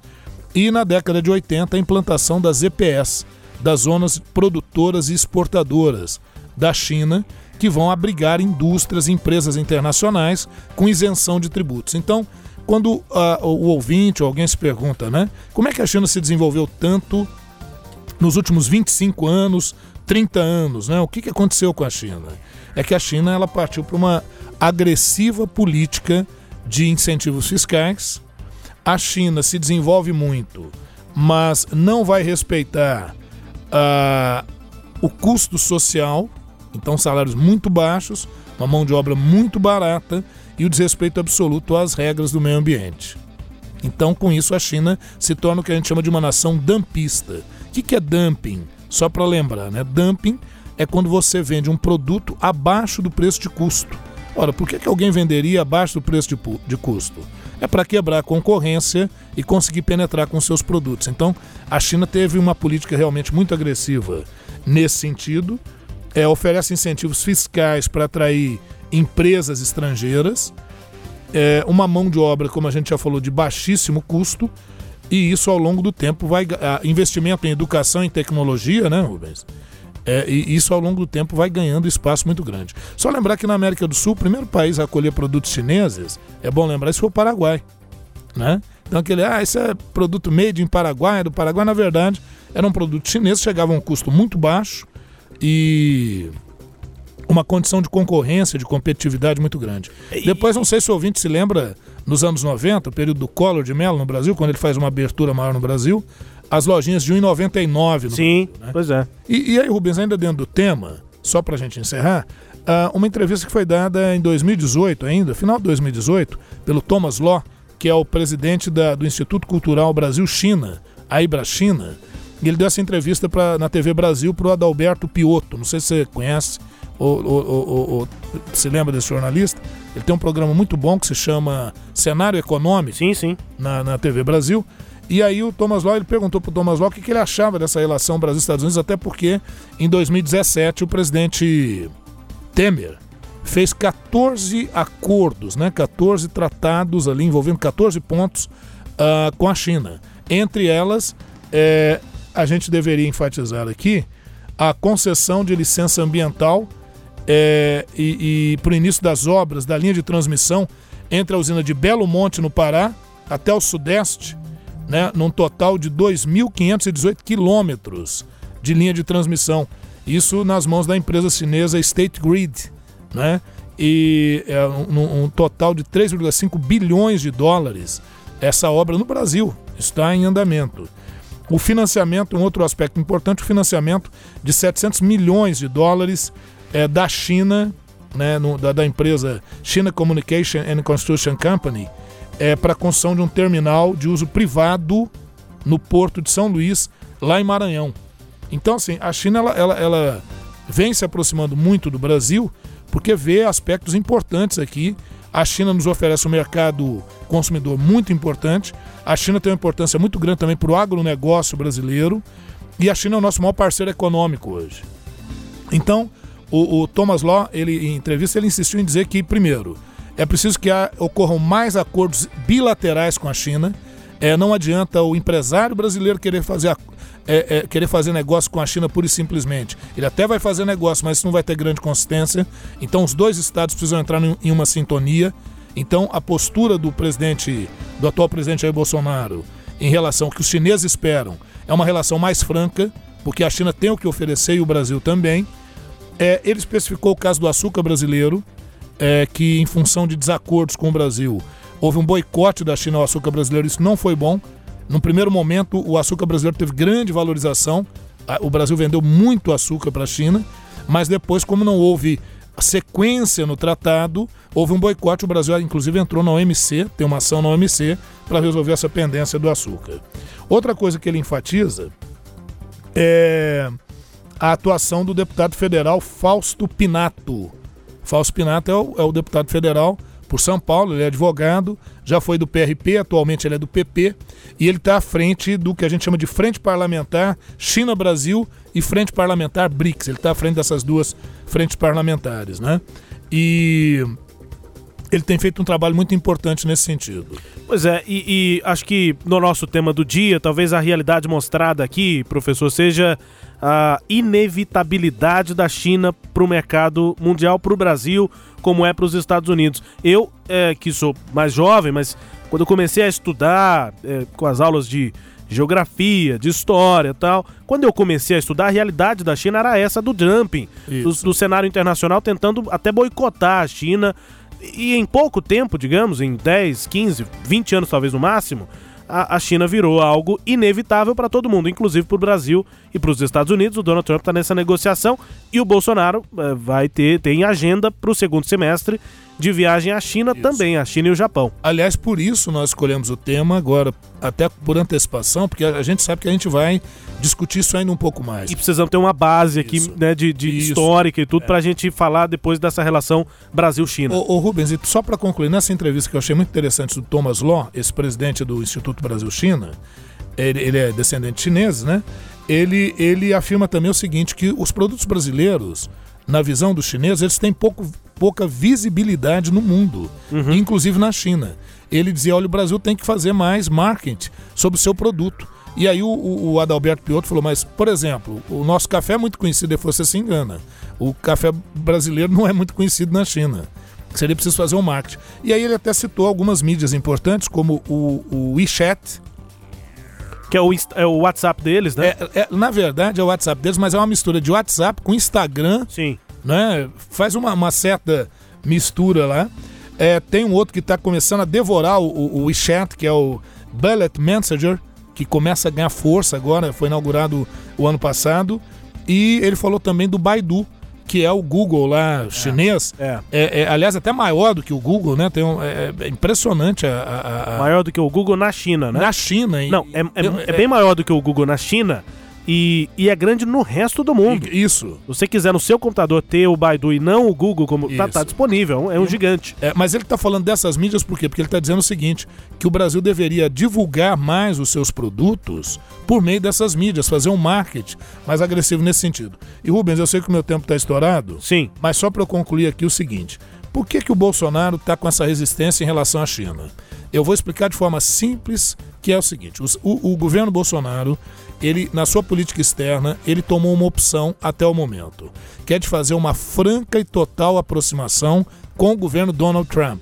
e na década de 80, a implantação das EPS, das zonas produtoras e exportadoras da China, que vão abrigar indústrias e empresas internacionais com isenção de tributos. Então, quando uh, o ouvinte ou alguém se pergunta, né, como é que a China se desenvolveu tanto nos últimos 25 anos, 30 anos, né? O que, que aconteceu com a China? É que a China ela partiu para uma agressiva política de incentivos fiscais. A China se desenvolve muito, mas não vai respeitar uh, o custo social, então salários muito baixos, uma mão de obra muito barata e o desrespeito absoluto às regras do meio ambiente. Então, com isso, a China se torna o que a gente chama de uma nação dumpista. O que, é dumping? Só para lembrar, né? Dumping é quando você vende um produto abaixo do preço de custo. Ora, por que, que alguém venderia abaixo do preço de, de custo? É para quebrar a concorrência e conseguir penetrar com seus produtos. Então, a China teve uma política realmente muito agressiva nesse sentido. É, oferece incentivos fiscais para atrair empresas estrangeiras, é, uma mão de obra, como a gente já falou, de baixíssimo custo e isso ao longo do tempo vai. investimento em educação e tecnologia, né, Rubens? É, e isso ao longo do tempo vai ganhando espaço muito grande. Só lembrar que na América do Sul, o primeiro país a acolher produtos chineses, é bom lembrar, isso foi o Paraguai. Né? Então aquele, ah, esse é produto made em Paraguai, do Paraguai, na verdade, era um produto chinês, chegava a um custo muito baixo e uma condição de concorrência, de competitividade muito grande. E... Depois, não sei se o ouvinte se lembra, nos anos 90, o período do Collor de Mello no Brasil, quando ele faz uma abertura maior no Brasil, as lojinhas de 1,99 Sim, Brasil, né? pois é. E, e, aí, Rubens, ainda dentro do tema, só para a gente encerrar, uh, uma entrevista que foi dada em 2018 ainda, final de 2018, pelo Thomas Law, que é o presidente da, do Instituto Cultural Brasil-China, a Ibra-China, e ele deu essa entrevista pra, na TV Brasil para o Adalberto Piotto, não sei se você conhece, ou, ou, ou, se lembra desse jornalista? Ele tem um programa muito bom que se chama Cenário Econômico. Sim, sim. Na, na TV Brasil. E aí o Thomas Law, ele perguntou para o Thomas Law o que, que ele achava dessa relação Brasil-Estados Unidos, até porque em 2017 o presidente Temer fez 14 acordos, né, 14 tratados ali envolvendo 14 pontos uh, com a China. Entre elas, é, a gente deveria enfatizar aqui a concessão de licença ambiental é, e, e para o início das obras da linha de transmissão entre a usina de Belo Monte, no Pará, até o Sudeste, né, num total de 2.518 quilômetros de linha de transmissão. Isso nas mãos da empresa chinesa State Grid, né? E é um, um total de 3,5 bilhões de dólares. Essa obra no Brasil está em andamento. O financiamento, um outro aspecto importante, o financiamento de 700 milhões de dólares é, da China, né, no, da, da, empresa China Communication and Construction Company, é, para a construção de um terminal de uso privado no porto de São Luís, lá em Maranhão. Então, assim, a China ela, ela, ela vem se aproximando muito do Brasil porque vê aspectos importantes aqui. A China nos oferece um mercado consumidor muito importante. A China tem uma importância muito grande também para o agronegócio brasileiro. E a China é o nosso maior parceiro econômico hoje. Então, o, o Thomas Law, ele, em entrevista, ele insistiu em dizer que, primeiro, é preciso que há, ocorram mais acordos bilaterais com a China. É, não adianta o empresário brasileiro querer fazer é, é, querer fazer negócio com a China pura e simplesmente. Ele até vai fazer negócio, mas não vai ter grande consistência. Então os dois estados precisam entrar em uma sintonia. Então a postura do presidente, do atual presidente Jair Bolsonaro, em relação ao que os chineses esperam, é uma relação mais franca, porque a China tem o que oferecer e o Brasil também. É, ele especificou o caso do açúcar brasileiro, é, que em função de desacordos com o Brasil, houve um boicote da China ao açúcar brasileiro. Isso não foi bom. No primeiro momento, o açúcar brasileiro teve grande valorização. O Brasil vendeu muito açúcar para a China, mas depois, como não houve sequência no tratado, houve um boicote. O Brasil, inclusive, entrou na OMC, tem uma ação na OMC para resolver essa pendência do açúcar. Outra coisa que ele enfatiza é a atuação do deputado federal Fausto Pinato. Fausto Pinato é o, é o deputado federal por São Paulo, ele é advogado, já foi do PRP, atualmente ele é do PP, e ele está à frente do que a gente chama de Frente Parlamentar China-Brasil e Frente Parlamentar BRICS. Ele está à frente dessas duas frentes parlamentares, né? E ele tem feito um trabalho muito importante nesse sentido. Pois é, e, e, acho que no nosso tema do dia, talvez a realidade mostrada aqui, professor, seja a inevitabilidade da China para o mercado mundial, para o Brasil, como é para os Estados Unidos. Eu, é, que sou mais jovem, mas quando eu comecei a estudar é, com as aulas de geografia, de história tal, quando eu comecei a estudar, a realidade da China era essa do dumping, do, do cenário internacional, tentando até boicotar a China. E em pouco tempo, digamos, em 10, 15, 20 anos talvez no máximo, a, a China virou algo inevitável para todo mundo, inclusive para o Brasil e para os Estados Unidos. O Donald Trump está nessa negociação e o Bolsonaro é, vai ter tem agenda para o segundo semestre de viagem à China isso. também, a China e o Japão. Aliás, por isso nós escolhemos o tema agora, até por antecipação, porque a gente sabe que a gente vai discutir isso ainda um pouco mais. E precisamos ter uma base aqui né, de, de histórica e tudo é. para a gente falar depois dessa relação Brasil-China. Ô, ô, Rubens, e só para concluir, nessa entrevista que eu achei muito interessante do Thomas Law, esse presidente do Instituto Brasil-China, ele, ele é descendente chinês, né? Ele, ele afirma também o seguinte, que os produtos brasileiros na visão dos chineses, eles têm pouco, pouca visibilidade no mundo, uhum. inclusive na China. Ele dizia: olha, o Brasil tem que fazer mais marketing sobre o seu produto. E aí o, o, Adalberto Piotto falou: mas, por exemplo, o nosso café é muito conhecido, e você se engana. O café brasileiro não é muito conhecido na China. Seria preciso fazer um marketing. E aí ele até citou algumas mídias importantes, como o, o WeChat, que é o, é o WhatsApp deles, né? É, é, na verdade é o WhatsApp deles, mas é uma mistura de WhatsApp com Instagram. Sim. Né? Faz uma, uma certa mistura lá. É, tem um outro que está começando a devorar o, o, o WeChat, que é o Bullet Messenger, que começa a ganhar força agora, foi inaugurado o ano passado. E ele falou também do Baidu, que é o Google lá é, chinês. É. É, é aliás, até maior do que o Google, né? Tem um, é, é impressionante a, a, a, Maior do que o Google na China, né? Na China. Não, é, é, bem maior do que o Google na China. E, e, é grande no resto do mundo. Isso. Se você quiser no seu computador ter o Baidu e não o Google, como tá, tá, disponível, é um gigante. É, mas ele está falando dessas mídias por quê? Porque ele está dizendo o seguinte: que o Brasil deveria divulgar mais os seus produtos por meio dessas mídias, fazer um marketing mais agressivo nesse sentido. E Rubens, eu sei que o meu tempo está estourado. Sim. Mas só para eu concluir aqui o seguinte: Por que, que o Bolsonaro está com essa resistência em relação à China? Eu vou explicar de forma simples, que é o seguinte: o, o governo Bolsonaro, ele na sua política externa, ele tomou uma opção até o momento, que é de fazer uma franca e total aproximação com o governo Donald Trump.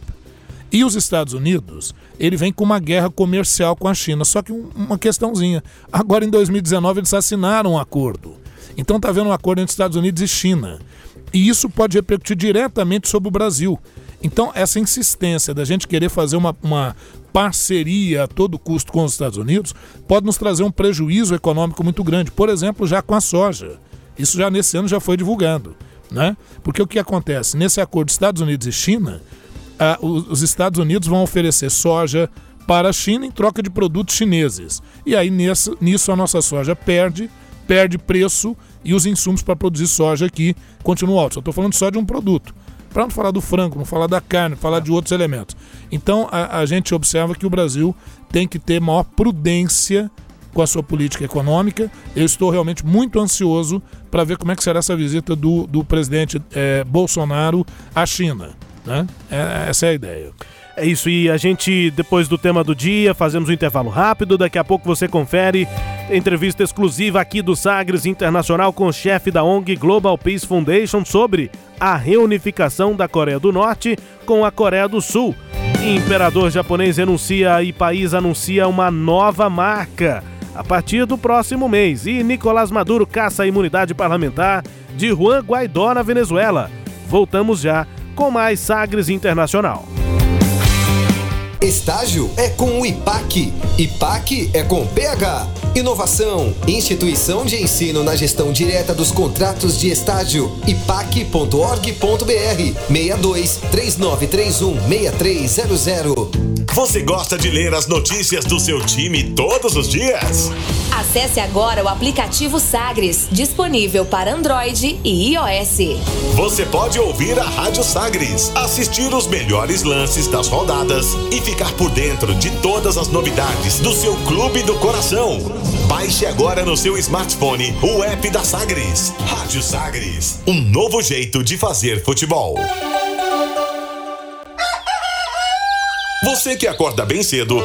E os Estados Unidos, ele vem com uma guerra comercial com a China, só que uma questãozinha. Agora em 2019 eles assinaram um acordo. Então está havendo um acordo entre Estados Unidos e China. E isso pode repercutir diretamente sobre o Brasil. Então, essa insistência da gente querer fazer uma, uma parceria a todo custo com os Estados Unidos pode nos trazer um prejuízo econômico muito grande. Por exemplo, já com a soja. Isso já nesse ano já foi divulgado. Né? Porque o que acontece? Nesse acordo Estados Unidos e China, os Estados Unidos vão oferecer soja para a China em troca de produtos chineses. E aí nisso a nossa soja perde, perde preço e os insumos para produzir soja aqui continuam altos. Eu estou falando só de um produto. Para não falar do frango, não falar da carne, falar de outros elementos. Então a, a gente observa que o Brasil tem que ter maior prudência com a sua política econômica. Eu estou realmente muito ansioso para ver como é que será essa visita do, do presidente é, Bolsonaro à China. Né? É, essa é a ideia. É isso, e a gente, depois do tema do dia, fazemos um intervalo rápido. Daqui a pouco você confere entrevista exclusiva aqui do Sagres Internacional com o chefe da ONG Global Peace Foundation sobre a reunificação da Coreia do Norte com a Coreia do Sul. Imperador japonês renuncia e país anuncia uma nova marca a partir do próximo mês. E Nicolás Maduro caça a imunidade parlamentar de Juan Guaidó na Venezuela. Voltamos já com mais Sagres Internacional. Estágio é com o IPAC. IPAC é com PH. Inovação, instituição de ensino na gestão direta dos contratos de estágio. ipac.org.br 62 3931 6300. Você gosta de ler as notícias do seu time todos os dias? Acesse agora o aplicativo Sagres, disponível para Android e iOS. Você pode ouvir a Rádio Sagres, assistir os melhores lances das rodadas e ficar por dentro de todas as novidades do seu clube do coração. Baixe agora no seu smartphone o app da Sagres. Rádio Sagres, um novo jeito de fazer futebol. Você que acorda bem cedo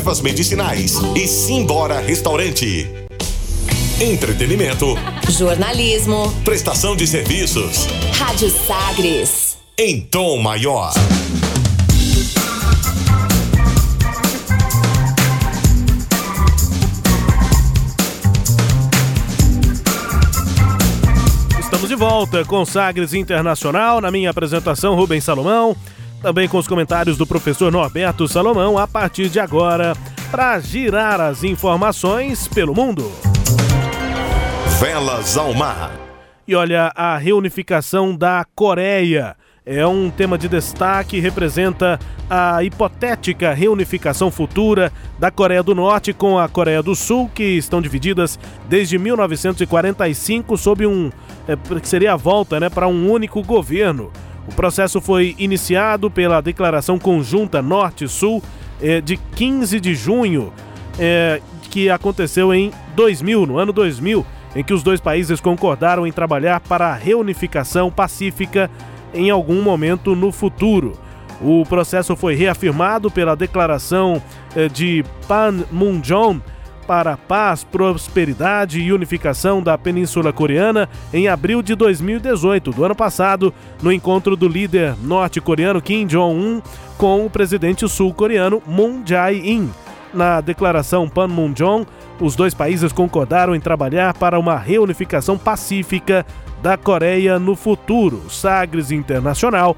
ervas medicinais e Simbora Restaurante. Entretenimento. Jornalismo. Prestação de serviços. Rádio Sagres. Em tom maior. Estamos de volta com Sagres Internacional. Na minha apresentação, Rubens Salomão. Também com os comentários do professor Norberto Salomão a partir de agora, para girar as informações pelo mundo. Velas ao mar. E olha, a reunificação da Coreia é um tema de destaque e representa a hipotética reunificação futura da Coreia do Norte com a Coreia do Sul, que estão divididas desde 1945 sob um é, que seria a volta, né, para um único governo. O processo foi iniciado pela Declaração Conjunta Norte-Sul eh, de 15 de junho, eh, que aconteceu em 2000, no ano 2000, em que os dois países concordaram em trabalhar para a reunificação pacífica em algum momento no futuro. O processo foi reafirmado pela Declaração eh, de Panmunjom para a paz, prosperidade e unificação da Península Coreana em abril de 2018, do ano passado, no encontro do líder norte-coreano Kim Jong-un com o presidente sul-coreano Moon Jae-in. Na declaração Panmunjom, os dois países concordaram em trabalhar para uma reunificação pacífica da Coreia no futuro. Sagres Internacional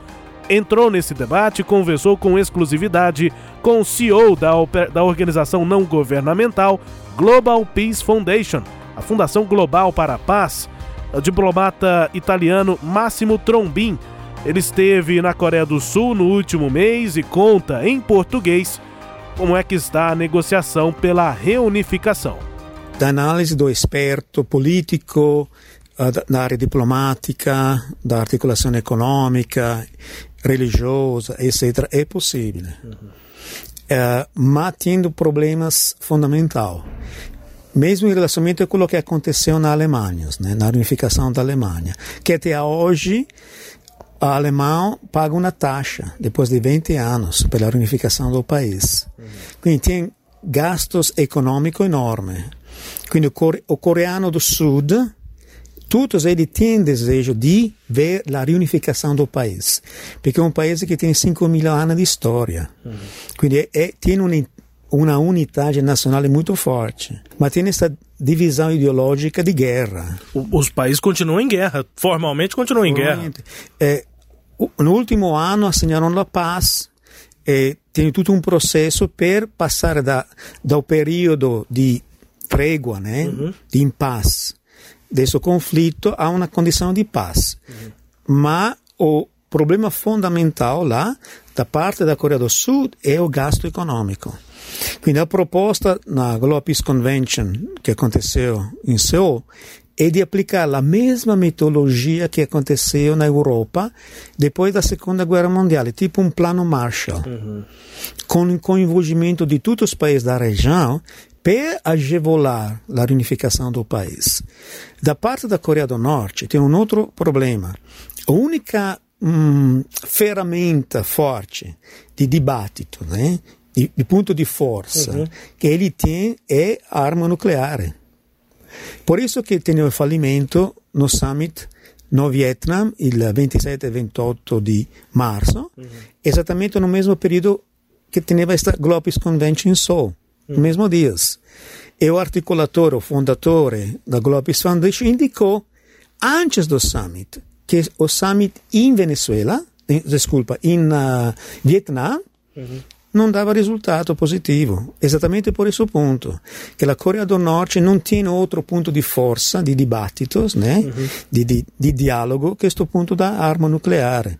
entrou nesse debate e conversou com exclusividade com o CEO da, da organização não governamental Global Peace Foundation, a Fundação Global para a Paz, o diplomata italiano Massimo Trombin, Ele esteve na Coreia do Sul no último mês e conta em português como é que está a negociação pela reunificação. Da análise do experto político, eh, da área diplomática, da articulação econômica, religiosa, etc., é possível. Uhum. Uh, mas tendo problemas fundamentais. Mesmo em relacionamento a aquilo que aconteceu na Alemanha, né, na unificação da Alemanha, que até hoje a Alemanha paga uma taxa, depois de 20 anos, pela unificação do país. Uhum. Quindi tem gastos econômicos enormes. Quindi o, core, o coreano do sul todos eles têm desejo de ver a reunificação do país, porque é um país que tem 5 mil anos de história. Uhum. Quindi é, é, tem uma, uma unidade nacional muito forte, mas tem essa divisão ideológica de guerra. Os países continuam em guerra, formalmente continuam em guerra. É, no último ano assinaram a paz, e tem todo um processo para passar da, do período de trégua, né, uhum. de impasse, desse conflito a uma condição de paz. Uhum. Mas o problema fundamental lá, da parte da Coreia do Sul, é o gasto econômico. Quindi a proposta na Global Peace Convention, que aconteceu em Seul, é de aplicar a mesma metodologia que aconteceu na Europa depois da Segunda Guerra Mundial, tipo um plano Marshall, uhum. com, com o envolvimento de todos os países da região per agevolar a unificação do país. Da parte da Coreia do Norte tem um outro problema. A única hum, ferramenta forte de dibattito, né, de, de ponto de força uhum. que ele tem é a arma nuclear. Por isso que tem o fallimento no summit no Vietnam il 27 e 28 di marzo, uhum. esattamente no mesmo período que teneva esta Globis Convention in Seoul no mesmo dias. E o articulador, o fondatore da Globis Foundation indicou, antes do summit, que o summit em Venezuela, desculpa, em uh, Vietnã, uhum. Não dava resultado positivo. Exatamente por esse ponto, que a Coreia do Norte não tem outro ponto de força, de dibattitos, né? Uhum. de, de, de diálogo, que questo ponto da arma nucleare.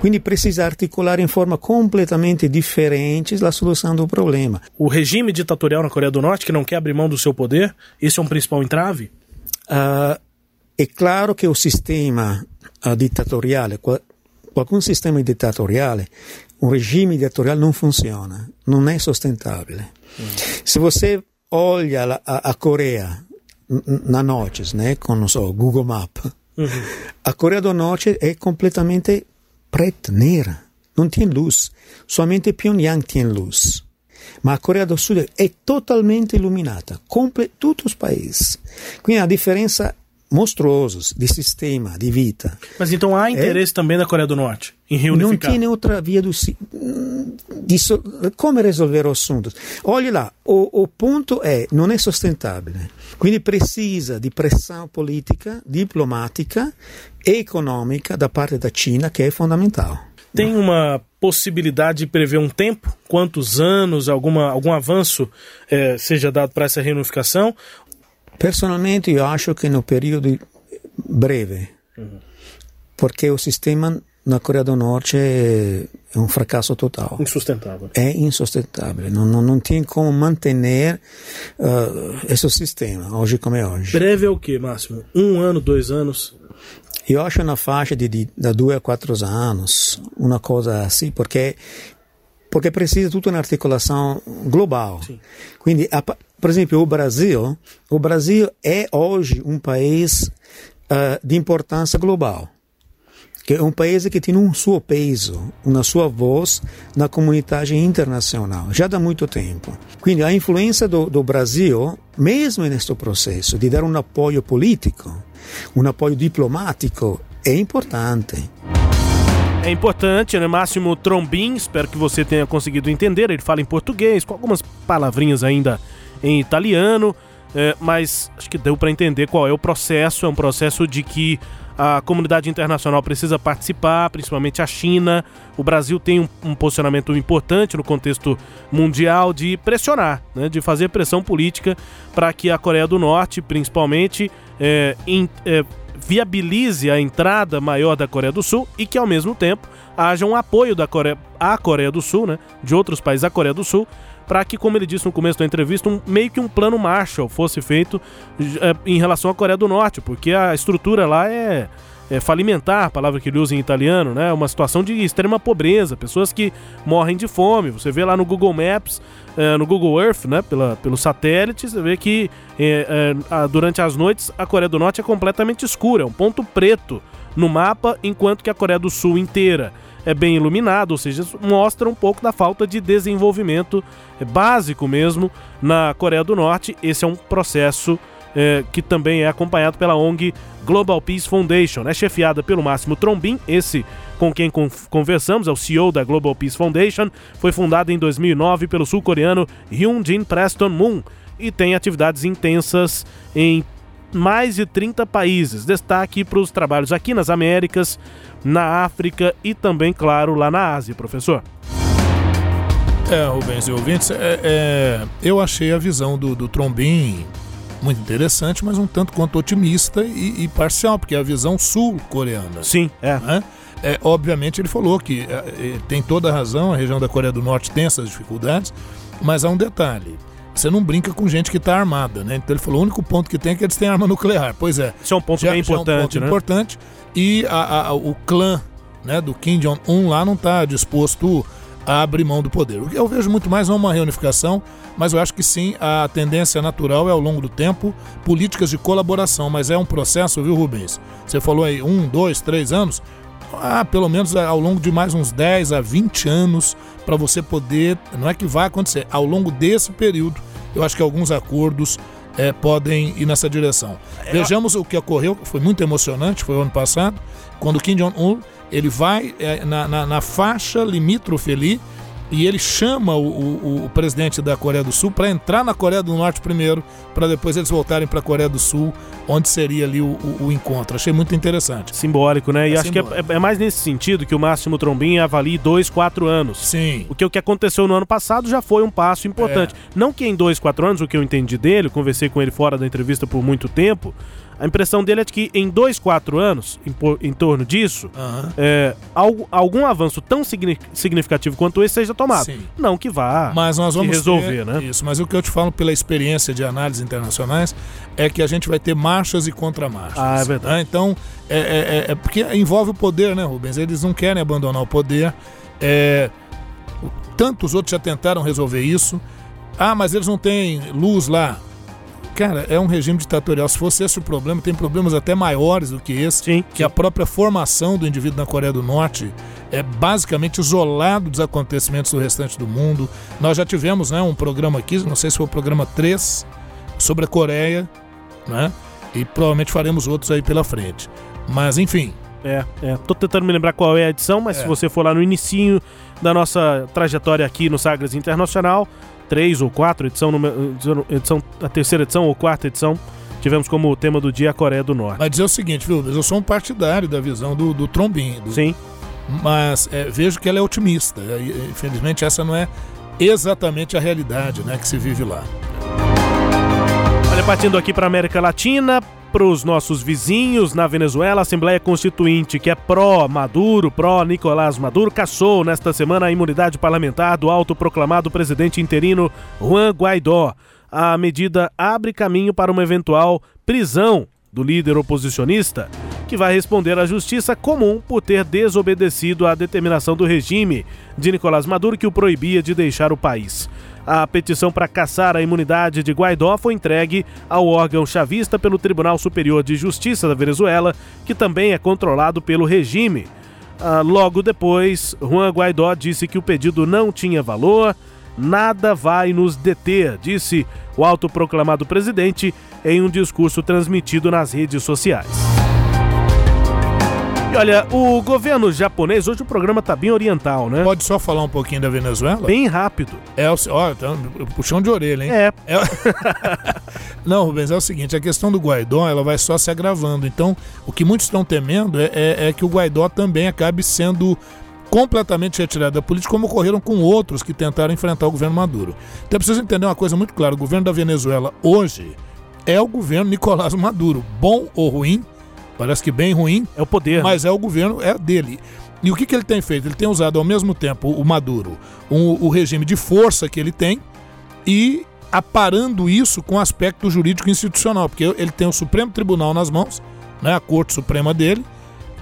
Quindi precisa articular em forma completamente diferente a solução do problema. O regime ditatorial na Coreia do Norte, que não quer abrir mão do seu poder, esse é um principal entrave? Uh, é claro que o sistema uh, ditatoriale, qualquer sistema ditatoriale um regime dittatoriale non funziona, non è sostentabile. Mm. Se você olha a, a, Coreia na noite, né, com não so, Google Map, uhum. a Coreia do Norte é completamente preta, negra, não tem luz. Somente Pyongyang tem luz. Mas a Coreia do Sul é totalmente iluminada, todos os países. Quindi a diferença monstruosos de sistema de vida. Mas então há interesse é, também da Coreia do Norte em reunificar? Não tem outra via do, de como resolver os assuntos. Olha lá, o, o ponto é não é sustentável. Quindi precisa de pressão política, diplomática e econômica da parte da China que é fundamental. Tem uma possibilidade de prever um tempo, quantos anos, alguma, algum avanço é, seja dado para essa reunificação? Personalmente io acho che no periodo breve, porque o sistema na Coreia do Norte é, é um fracasso total. Insustentável. É insustentável. Não, não, não tem como manter uh, esse sistema, hoje como é hoje. Breve é o que, Máximo? Um ano, dois anos? Eu acho na faixa de, de, de dois a quatro anos, uma coisa assim, porque porque precisa tudo uma articulação global. Sim. Quindi, a, por exemplo, o Brasil, o Brasil é hoje um país uh, de importância global, que é um país que tem um seu peso, uma sua voz na comunidade internacional, já há muito tempo. Quindi a influência do, do Brasil, mesmo neste processo de dar um apoio político, um apoio diplomático, é importante. É importante, né? Máximo Trombin, espero que você tenha conseguido entender. Ele fala em português, com algumas palavrinhas ainda em italiano, é, mas acho que deu para entender qual é o processo. É um processo de que a comunidade internacional precisa participar, principalmente a China. O Brasil tem um, um posicionamento importante no contexto mundial de pressionar, né, de fazer pressão política para que a Coreia do Norte, principalmente, é, in, é, viabilize a entrada maior da Coreia do Sul e que, ao mesmo tempo, haja um apoio da Coreia, à Coreia do Sul, né, de outros países à Coreia do Sul, para que, como ele disse no começo da entrevista, um, meio que um plano Marshall fosse feito é, em relação à Coreia do Norte, porque a estrutura lá é, é falimentar, palavra que ele usa em italiano, né? Uma situação de extrema pobreza, pessoas que morrem de fome. Você vê lá no Google Maps, é, no Google Earth, né? Pela, pelo satélite, você vê que é, é, durante as noites a Coreia do Norte é completamente escura, é um ponto preto no mapa, enquanto que a Coreia do Sul inteira é bem iluminado, ou seja, mostra um pouco da falta de desenvolvimento básico mesmo na Coreia do Norte. Esse é um processo é, que também é acompanhado pela ONG Global Peace Foundation. É chefiada pelo Máximo Trombin, esse com quem conversamos, é o CEO da Global Peace Foundation. Foi fundada em 2009 pelo sul-coreano Hyun Jin Preston Moon e tem atividades intensas em mais de 30 países. Destaque para os trabalhos aqui nas Américas, na África e também, claro, lá na Ásia, professor. É, Rubens e ouvintes, é, é, eu achei a visão do, do Trombin muito interessante, mas um tanto quanto otimista e, e parcial, porque é a visão sul-coreana. Sim, é. Né? é. Obviamente ele falou que é, é, tem toda a razão, a região da Coreia do Norte tem essas dificuldades, mas há um detalhe você não brinca com gente que está armada, né? Então ele falou: o único ponto que tem é que eles têm arma nuclear. Pois é. Isso é um ponto já, bem importante, é um ponto né? importante. E a, a, o clã né, do Kim Jong-un lá não está disposto a abrir mão do poder. O que eu vejo muito mais é uma reunificação, mas eu acho que sim, a tendência natural é ao longo do tempo políticas de colaboração, mas é um processo, viu, Rubens? Você falou aí um, dois, três anos. Ah, pelo menos ao longo de mais uns 10 a 20 anos para você poder, não é que vai acontecer, ao longo desse período, eu acho que alguns acordos é, podem ir nessa direção. É, Vejamos o que ocorreu, foi muito emocionante, foi o ano passado, quando Kim Jong-un ele vai é, na, na, na, faixa limítrofe ali e ele chama o, o, o presidente da Coreia do Sul para entrar na Coreia do Norte primeiro, para depois eles voltarem para a Coreia do Sul, onde seria ali o, o, encontro. Achei muito interessante. Simbólico, né? É e acho que é, é, mais nesse sentido que o Máximo Trombin avalie dois, quatro anos. Sim. O que o que aconteceu no ano passado já foi um passo importante. É. Não que em dois, quatro anos, o que eu entendi dele, conversei com ele fora da entrevista por muito tempo, a impressão dele é de que em dois, quatro anos, em, em torno disso, uhum. é, algum, algum avanço tão significativo quanto esse seja tomado. Sim. Não que vá mas nós vamos resolver, né? Isso, mas o que eu te falo pela experiência de análises internacionais é que a gente vai ter marchas e contramarchas. Ah, é verdade. Né? Então, é, é, é, é, porque envolve o poder, né, Rubens? Eles não querem abandonar o poder. É, tantos outros já tentaram resolver isso. Ah, mas eles não têm luz lá. Cara, é um regime ditatorial. Se fosse esse o problema, tem problemas até maiores do que esse. Sim, que a própria formação do indivíduo na Coreia do Norte é basicamente isolado dos acontecimentos do restante do mundo. Nós já tivemos né, um programa aqui, não sei se foi o programa 3, sobre a Coreia, né? E provavelmente faremos outros aí pela frente. Mas enfim. É, é. Tô tentando me lembrar qual é a edição, mas é. se você for lá no inicinho da nossa trajetória aqui no Sagres Internacional, três ou quatro, edição, edição, a terceira edição ou quarta edição, tivemos como tema do dia a Coreia do Norte. Mas dizer o seguinte, viu, eu sou um partidário da visão do, do Trombin. Do, Sim. Mas é, vejo que ela é otimista. Infelizmente, essa não é exatamente a realidade né, que se vive lá. Olha, partindo aqui para América Latina, para os nossos vizinhos na Venezuela, a Assembleia Constituinte, que é pró-Maduro, pró-Nicolás Maduro, caçou nesta semana a imunidade parlamentar do autoproclamado presidente interino Juan Guaidó. A medida abre caminho para uma eventual prisão do líder oposicionista, que vai responder à justiça comum por ter desobedecido à determinação do regime de Nicolás Maduro que o proibia de deixar o país. A petição para caçar a imunidade de Guaidó foi entregue ao órgão chavista pelo Tribunal Superior de Justiça da Venezuela, que também é controlado pelo regime. Ah, logo depois, Juan Guaidó disse que o pedido não tinha valor, nada vai nos deter, disse o autoproclamado presidente em um discurso transmitido nas redes sociais olha, o governo japonês, hoje o programa tá bem oriental, né? Pode só falar um pouquinho da Venezuela? Bem rápido. É, ó, então, puxão de orelha, hein? É. é... Não, Rubens, é o seguinte, a questão do Guaidó, ela vai só se agravando. Então, o que muitos estão temendo é, é, é que o Guaidó também acabe sendo completamente retirado da política, como ocorreram com outros que tentaram enfrentar o governo Maduro. Então, é preciso entender uma coisa muito clara: o governo da Venezuela hoje é o governo Nicolás Maduro. Bom ou ruim, Parece que bem ruim. É o poder. Mas é o governo, é dele. E o que, que ele tem feito? Ele tem usado ao mesmo tempo o Maduro, o, o regime de força que ele tem e aparando isso com o aspecto jurídico institucional, porque ele tem o Supremo Tribunal nas mãos, né, a Corte Suprema dele,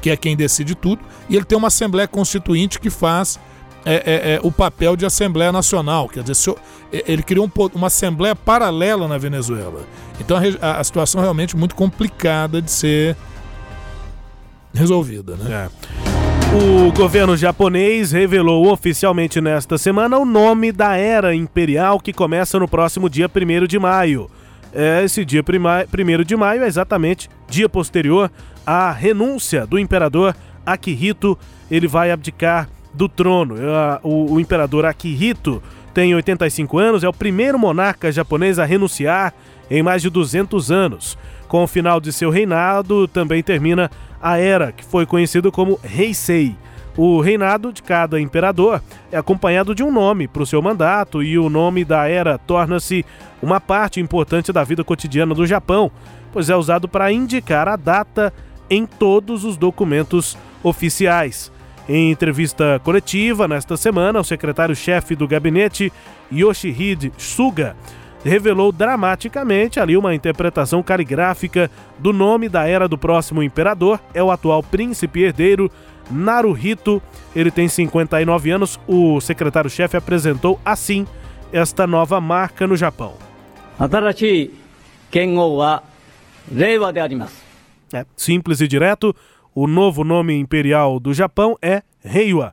que é quem decide tudo, e ele tem uma Assembleia Constituinte que faz é, é, é, o papel de Assembleia Nacional. Quer dizer, o, ele criou um, uma Assembleia paralela na Venezuela. Então a, a, situação é realmente muito complicada de ser resolvida. Né? É. O governo japonês revelou oficialmente nesta semana o nome da era imperial que começa no próximo dia 1 de maio. É, esse dia 1 de maio é exatamente dia posterior à renúncia do imperador Akihito. Ele vai abdicar do trono. É, o, o imperador Akihito tem 85 anos, é o primeiro monarca japonês a renunciar em mais de 200 anos. Com o final de seu reinado, também termina a era que foi conhecido como Heisei. O reinado de cada imperador é acompanhado de um nome para o seu mandato e o nome da era torna-se uma parte importante da vida cotidiana do Japão, pois é usado para indicar a data em todos os documentos oficiais. Em entrevista coletiva nesta semana, o secretário-chefe do gabinete, Yoshihide Suga, revelou dramaticamente ali uma interpretação caligráfica do nome da era do próximo imperador, é o atual príncipe herdeiro Naruhito. Ele tem 59 anos. O secretário-chefe apresentou assim esta nova marca no Japão. É, simples e direto, o novo nome imperial do Japão é Reiwa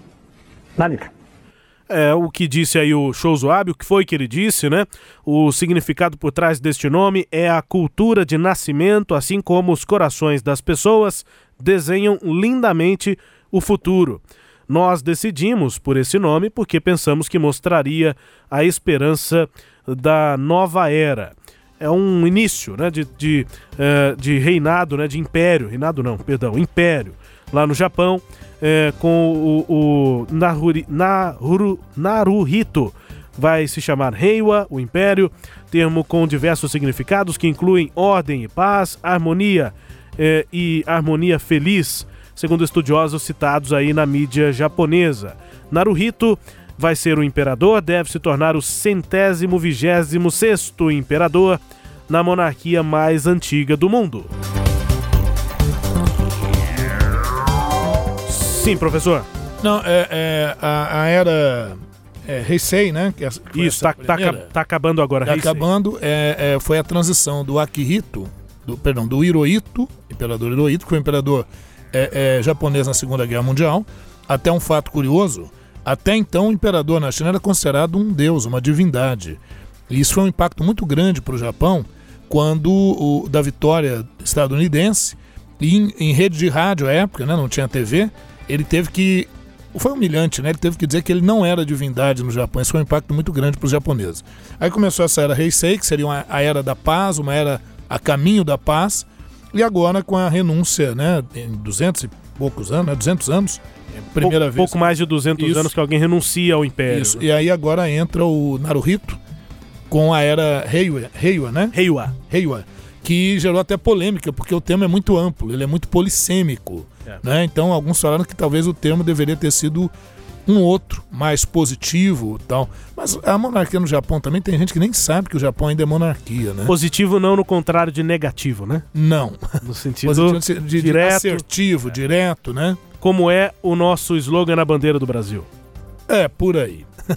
É, o que disse aí o Shouzuabe, o que foi que ele disse, né? O significado por trás deste nome é a cultura de nascimento, assim como os corações das pessoas desenham lindamente o futuro. Nós decidimos por esse nome porque pensamos que mostraria a esperança da nova era. É um início né, de, de, uh, de reinado, né, de império, reinado não, perdão, império, lá no Japão é, com o, o Nahuri, Nahuru, Naruhito. Vai se chamar Reiwa, o Império, termo com diversos significados que incluem ordem e paz, harmonia é, e harmonia feliz, segundo estudiosos citados aí na mídia japonesa. Naruhito vai ser o imperador, deve se tornar o centésimo vigésimo sexto imperador na monarquia mais antiga do mundo. Sim, professor. Não, é, é a, a, era é, Heisei, né? Que é, Isso, tá, tá, tá, acabando agora. Tá acabando, é, é, foi a transição do Akihito, do, perdão, do Hirohito, imperador Hirohito, que foi imperador é, é, japonês na Segunda Guerra Mundial. Até um fato curioso, até então o imperador na China era considerado um deus, uma divindade. E isso foi um impacto muito grande para o Japão quando o, da vitória estadunidense, em, em rede de rádio à época, né, não tinha TV, ele teve que. Foi humilhante, né? Ele teve que dizer que ele não era divindade no Japão. Isso foi um impacto muito grande para os japoneses. Aí começou essa era Heisei, que seria uma, a era da paz, uma era a caminho da paz. E agora com a renúncia, né? Em 200 e poucos anos, né? 200 anos. Primeira pouco, vez. Pouco mais de 200 Isso. anos que alguém renuncia ao império. Isso. E aí agora entra o Naruhito com a era Heiwa, Heiwa né? Heiwa. Heiwa. Que gerou até polêmica, porque o tema é muito amplo, ele é muito polissêmico. É. Né? Então, alguns falaram que talvez o termo deveria ter sido um outro, mais positivo tal. Mas a monarquia no Japão também tem gente que nem sabe que o Japão ainda é monarquia, né? Positivo não no contrário de negativo, né? Não. No sentido de, de, direto, assertivo, é. direto, né? Como é o nosso slogan na bandeira do Brasil. É, por aí.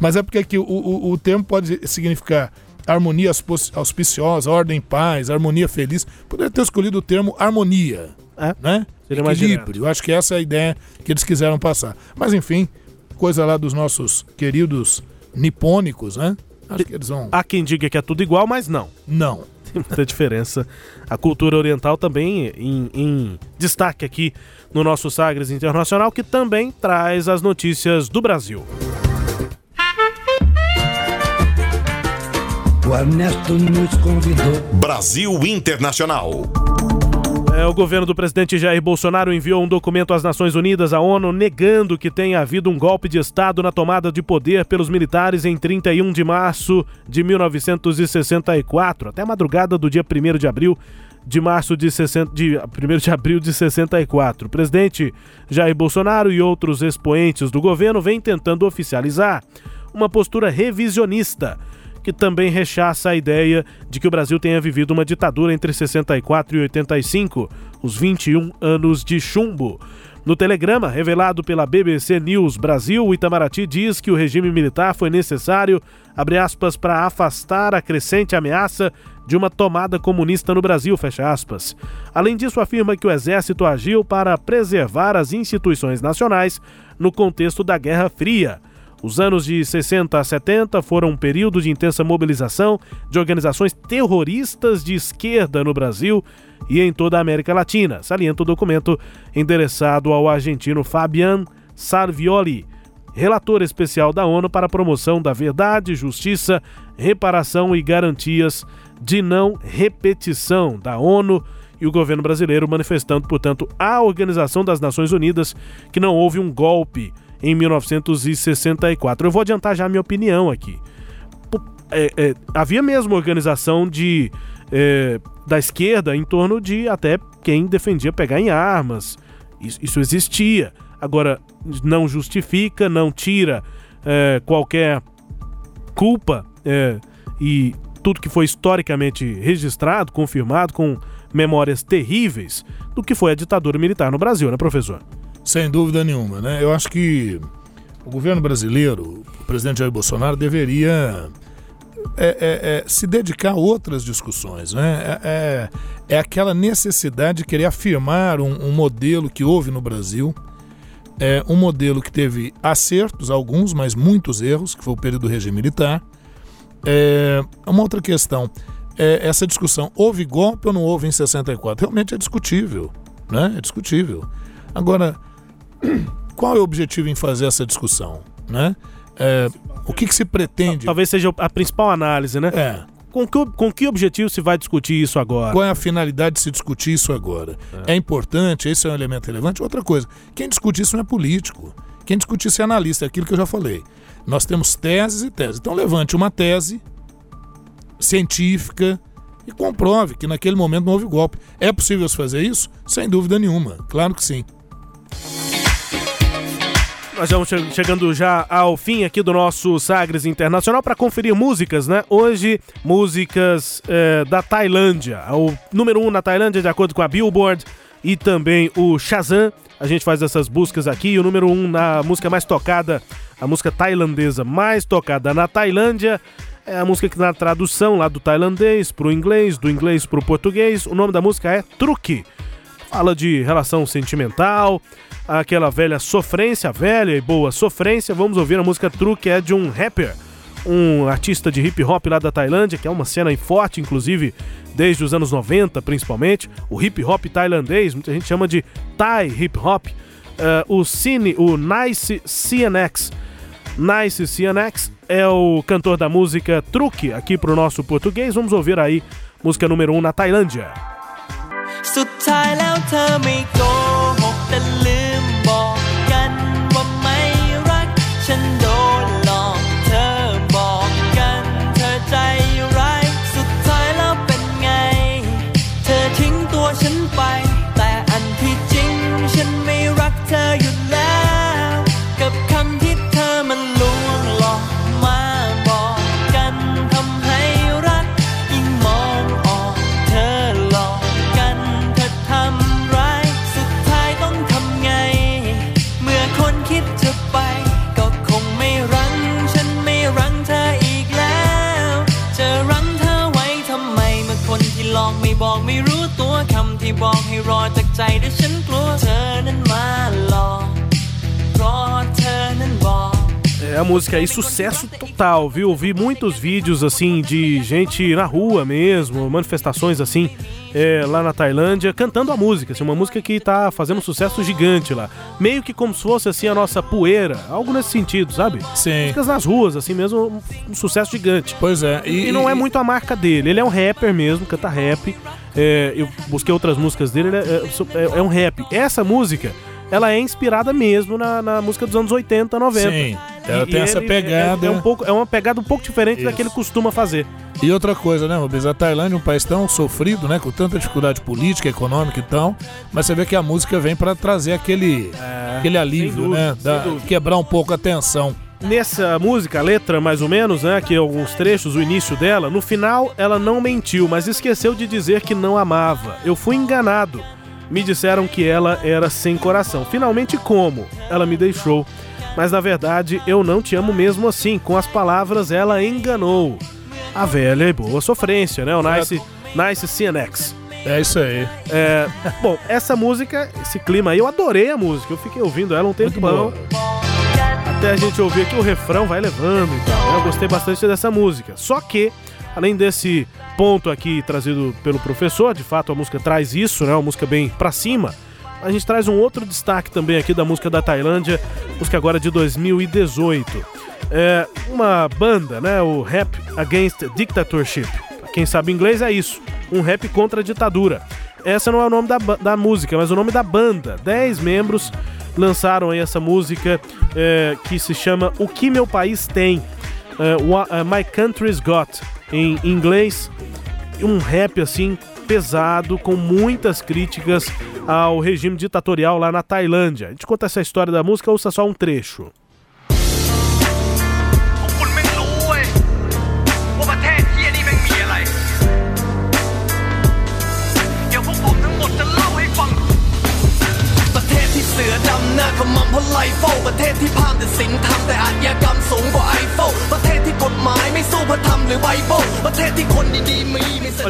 Mas é porque aqui o, o, o termo pode significar harmonia auspiciosa, ordem, paz, harmonia feliz. Poderia ter escolhido o termo harmonia, é. né? Seria equilíbrio. Eu acho que essa é a ideia que eles quiseram passar. Mas enfim, coisa lá dos nossos queridos nipônicos, né? Acho que eles vão. Há quem diga que é tudo igual, mas não. Não. tem muita diferença. A cultura oriental também em, em destaque aqui no nosso Sagres Internacional, que também traz as notícias do Brasil. O Ernesto nos convidou. Brasil Internacional. É, o governo do presidente Jair Bolsonaro enviou um documento às Nações Unidas, à ONU, negando que tenha havido um golpe de Estado na tomada de poder pelos militares em 31 de março de 1964, até a madrugada do dia 1 de abril de março de, 60, de 1 de abril de 64. O presidente Jair Bolsonaro e outros expoentes do governo vêm tentando oficializar uma postura revisionista que também rechaça a ideia de que o Brasil tenha vivido uma ditadura entre 64 e 85, os 21 anos de chumbo. No telegrama revelado pela BBC News Brasil, Itamaraty diz que o regime militar foi necessário, abre aspas, para afastar a crescente ameaça de uma tomada comunista no Brasil, fecha aspas. Além disso, afirma que o exército agiu para preservar as instituições nacionais no contexto da Guerra Fria. Os anos de 60 a 70 foram um período de intensa mobilização de organizações terroristas de esquerda no Brasil e em toda a América Latina, salienta o documento endereçado ao argentino Fabian Sarvioli, relator especial da ONU para a promoção da verdade, justiça, reparação e garantias de não repetição da ONU e o governo brasileiro manifestando, portanto, a Organização das Nações Unidas que não houve um golpe em 1964. Eu vou adiantar já a minha opinião aqui. É, é, havia mesmo organização de é, da esquerda em torno de até quem defendia pegar em armas. Isso, isso existia. Agora, não justifica, não tira é, qualquer culpa é, e tudo que foi historicamente registrado, confirmado, com memórias terríveis do que foi a ditadura militar no Brasil, né, professor? Sem dúvida nenhuma, né? Eu acho que o governo brasileiro, o presidente Jair Bolsonaro, deveria é, é, é, se dedicar a outras discussões. Né? É, é, é aquela necessidade de querer afirmar um, um, modelo que houve no Brasil, é um modelo que teve acertos, alguns, mas muitos erros, que foi o período do regime militar. É, uma outra questão, é, essa discussão, houve golpe ou não houve em 64? Realmente é discutível, né? É discutível. Agora, qual é o objetivo em fazer essa discussão? Né? É, o que, que, se pretende? Talvez seja a principal análise, né? É. Com que, com que objetivo se vai discutir isso agora? Qual é a finalidade de se discutir isso agora? É, é importante? Esse é um elemento relevante? Outra coisa, quem discute isso não é político. Quem discute isso é analista, é aquilo que eu já falei. Nós temos teses e teses. Então levante uma tese científica e comprove que naquele momento não houve golpe. É possível se fazer isso? Sem dúvida nenhuma. Claro que sim. Nós vamos chegando já ao fim aqui do nosso Sagres Internacional para conferir músicas, né? Hoje, músicas é, da Tailândia. O número um na Tailândia, de acordo com a Billboard, e também o Shazam. A gente faz essas buscas aqui. O número um na música mais tocada, a música tailandesa mais tocada na Tailândia. É a música que na tradução lá do tailandês para o inglês, do inglês para o português, o nome da música é Truque. Fala de relação sentimental, aquela velha sofrência, velha e boa sofrência. Vamos ouvir a música Truque, é de um rapper, um artista de hip hop lá da Tailândia, que é uma cena forte, inclusive, desde os anos 90, principalmente. O hip hop tailandês, muita gente chama de Thai hip hop. Uh, o Cine, o Nice CNX. Nice CNX é o cantor da música Truque, aqui pro nosso português. Vamos ouvir aí, música número 1 um na Tailândia. สุดท้ายแล้วเธอไม่โก música aí, sucesso total, viu? Vi muitos vídeos assim de gente na rua mesmo, manifestações assim, é, lá na Tailândia, cantando a música, assim, uma música que tá fazendo um sucesso gigante lá. Meio que como se fosse assim a nossa poeira, algo nesse sentido, sabe? Sim. Músicas nas ruas, assim mesmo, um, sucesso gigante. Pois é. E, e não é muito a marca dele, ele é um rapper mesmo, canta rap. É, eu busquei outras músicas dele, ele é, é, é um rap. Essa música ela é inspirada mesmo na, na música dos anos 80, 90. Sim, ela e, tem e essa pegada. É, é, um pouco, é uma pegada um pouco diferente Isso. da que ele costuma fazer. E outra coisa, né, Rubens? A Tailândia é um país tão sofrido, né? Com tanta dificuldade política, econômica e tal. Mas você vê que a música vem para trazer aquele, é, aquele alívio, dúvida, né? Da, quebrar um pouco a tensão. Nessa música, a letra mais ou menos, né? Que alguns trechos, o início dela, no final ela não mentiu, mas esqueceu de dizer que não amava. Eu fui enganado me disseram que ela era sem coração. Finalmente, como? Ela me deixou. Mas na verdade, eu não te amo mesmo assim. Com as palavras, ela enganou. A velha e boa sofrência, né? O Nice, nice CNX. É isso aí. É, bom, essa música, esse clima aí, eu adorei a música. Eu fiquei ouvindo ela um tempão. Até a gente ouvir aqui o refrão vai levando e tal. Né? Eu gostei bastante dessa música. Só que, além desse ponto aqui trazido pelo professor, de fato a música traz isso, né? Uma música bem pra cima. A gente traz um outro destaque também aqui da música da Tailândia, música agora de 2018. É uma banda, né? O Rap Against Dictatorship. quem sabe inglês é isso, um rap contra a ditadura. Essa não é o nome da, da música, mas o nome da banda. Dez membros lançaram aí essa música é, que se chama O Que Meu País Tem. É, uh, My Country's Got em inglês, um rap assim pesado, com muitas críticas ao regime ditatorial lá na Tailândia. A gente conta essa história da música, ouça só um trecho.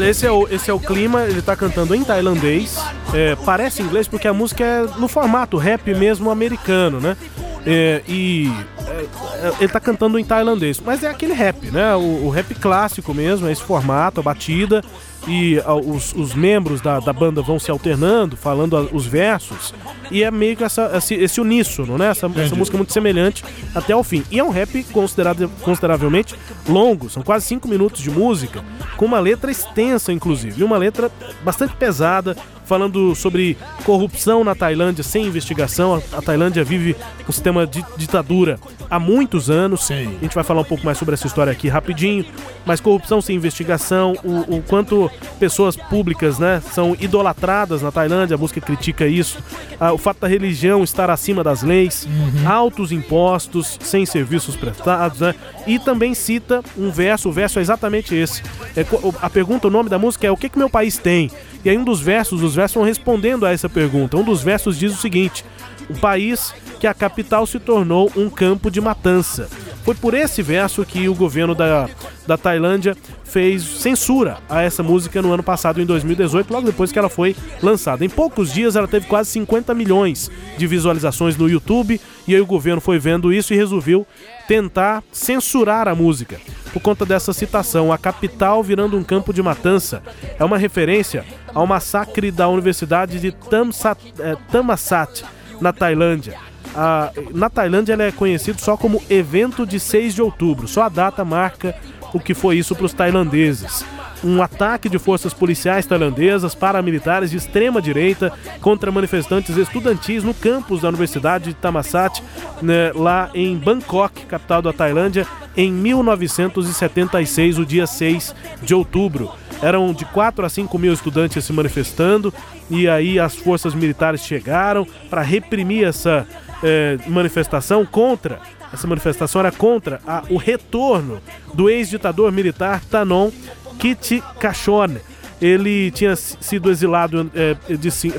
Esse é, o, esse é o clima, ele tá cantando em tailandês. É, parece inglês porque a música é no formato rap mesmo americano, né? É, e é, é ele tá cantando em tailandês, mas é aquele rap, né? O, o rap clássico mesmo, é esse formato, a batida e uh, os, os, membros da, da, banda vão se alternando, falando a, os versos, e é meio que essa, esse, esse uníssono, né? Essa, essa, música é muito semelhante até o fim. E é um rap considerado, consideravelmente longo, são quase cinco minutos de música, com uma letra extensa, inclusive, uma letra bastante pesada, falando sobre corrupção na Tailândia sem investigação. A, Tailândia vive um sistema de ditadura há muitos anos. Sim. A gente vai falar um pouco mais sobre essa história aqui rapidinho. Mas corrupção sem investigação, o, o quanto pessoas públicas né, são idolatradas na Tailândia, a música critica isso. Ah, o fato da religião estar acima das leis, uhum. altos impostos, sem serviços prestados, né? E também cita um verso, o verso é exatamente esse. É, a pergunta, o nome da música é O que, que meu país tem? E aí um dos versos, os versos vão respondendo a essa pergunta. Um dos versos diz o seguinte: o país que a capital se tornou um campo de matança. Foi por esse verso que o governo da, da Tailândia fez censura a essa música no ano passado, em 2018, logo depois que ela foi lançada. Em poucos dias ela teve quase 50 milhões de visualizações no YouTube e aí o governo foi vendo isso e resolveu tentar censurar a música. Por conta dessa citação, a capital virando um campo de matança é uma referência ao massacre da Universidade de eh, Tamasat, na Tailândia. A, na Tailândia ela é conhecido só como evento de 6 de outubro. Só a data marca o que foi isso para os tailandeses um ataque de forças policiais tailandesas, paramilitares de extrema direita contra manifestantes estudantis no campus da Universidade de Thammasat, né, lá em Bangkok, capital da Tailândia, em 1976, o dia 6 de outubro. Eram de 4 a 5 mil estudantes se manifestando e aí as forças militares chegaram para reprimir essa eh, manifestação contra essa manifestação era contra a, o retorno do ex-ditador militar Tanon Kit Kachone. Ele tinha sido exilado é,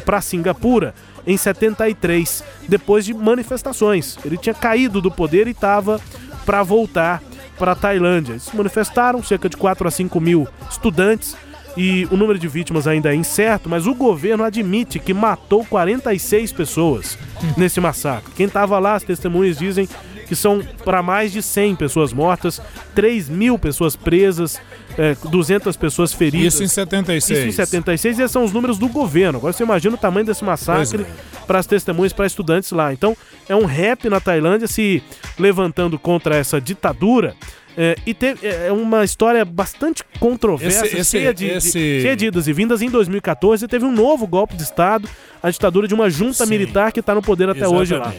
para Singapura em 73, depois de manifestações. Ele tinha caído do poder e estava para voltar para a Tailândia. Eles se manifestaram, cerca de 4 a 5 mil estudantes, e o número de vítimas ainda é incerto, mas o governo admite que matou 46 pessoas nesse massacre. Quem estava lá, as testemunhas dizem que são para mais de 100 pessoas mortas, 3 mil pessoas presas, é, 200 pessoas feridas. Isso em 76. Isso em 76, e esses são os números do governo. Agora você imagina o tamanho desse massacre é. para as testemunhas, para estudantes lá. Então, é um rap na Tailândia se levantando contra essa ditadura. É, e teve, é uma história bastante controversa, Esse- esse- cheia, de, de- esse- cheia de idas e vindas. Em 2014, teve um novo golpe de Estado, a ditadura de uma junta militar que está no poder até hoje lá.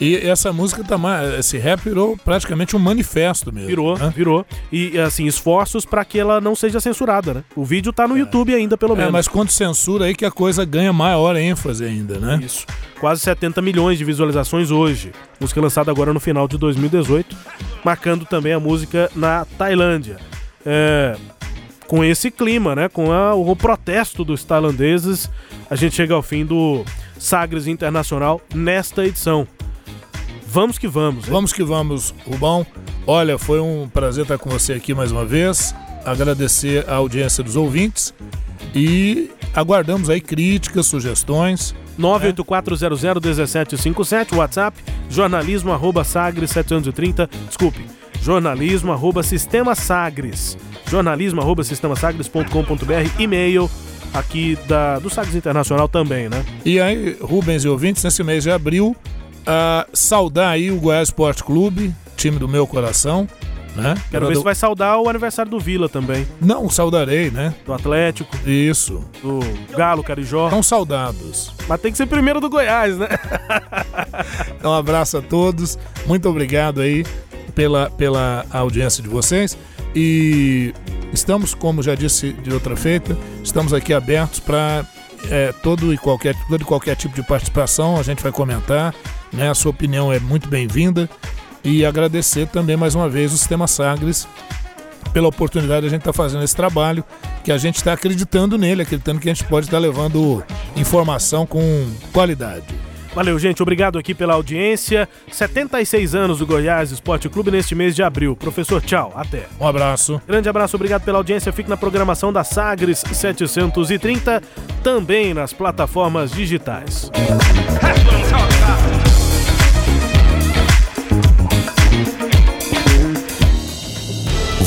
E essa música tá mais. Esse rap virou praticamente um manifesto mesmo. Virou, né? virou. E, assim, esforços para que ela não seja censurada, né? O vídeo tá no YouTube ainda, pelo É, menos. mas quando censura aí que a coisa ganha maior ênfase ainda, né? Isso. Quase 70 milhões de visualizações hoje. Música lançada agora no final de 2018, marcando também a música na Tailândia. É, com esse clima, né? Com a- o protesto dos tailandeses, a gente chega ao fim do Sagres Internacional nesta edição. Vamos que vamos. hein? Vamos que vamos, Rubão. Olha, foi um prazer estar com você aqui mais uma vez. Agradecer a audiência dos ouvintes e aguardamos aí críticas, sugestões. 984001757, WhatsApp, jornalismo arroba sagres 730, desculpe, jornalismo arroba sistema sagres, jornalismo arroba sistemasagres.com.br, e-mail aqui da, do Sagres Internacional também, né? E aí, Rubens e ouvintes, nesse mês de abril, ah, saudar aí o Goiás Esporte Clube, time do meu coração, né? Quero ver se vai saudar o aniversário do Vila também, Não, saudarei, né? do Atlético, Isso. do Galo, Carijó, Estão saudados. mas tem que ser primeiro do Goiás, né? Então, um abraço a todos. Muito obrigado aí pela, pela audiência de vocês. E estamos, como já disse de outra feita, estamos aqui abertos para todo e qualquer, todo e qualquer tipo de participação. A gente vai comentar. Né? A sua opinião é muito bem-vinda. E agradecer também mais uma vez o Sistema Sagres pela oportunidade de a gente estar fazendo esse trabalho, que a gente está acreditando nele, acreditando que a gente pode estar levando informação com qualidade. Valeu, gente. Obrigado aqui pela audiência. 76 anos do Goiás Esporte Clube neste mês de abril. Professor, tchau. Até. Um abraço. Grande abraço, obrigado pela audiência. Fique na programação da Sagres 730, também nas plataformas digitais.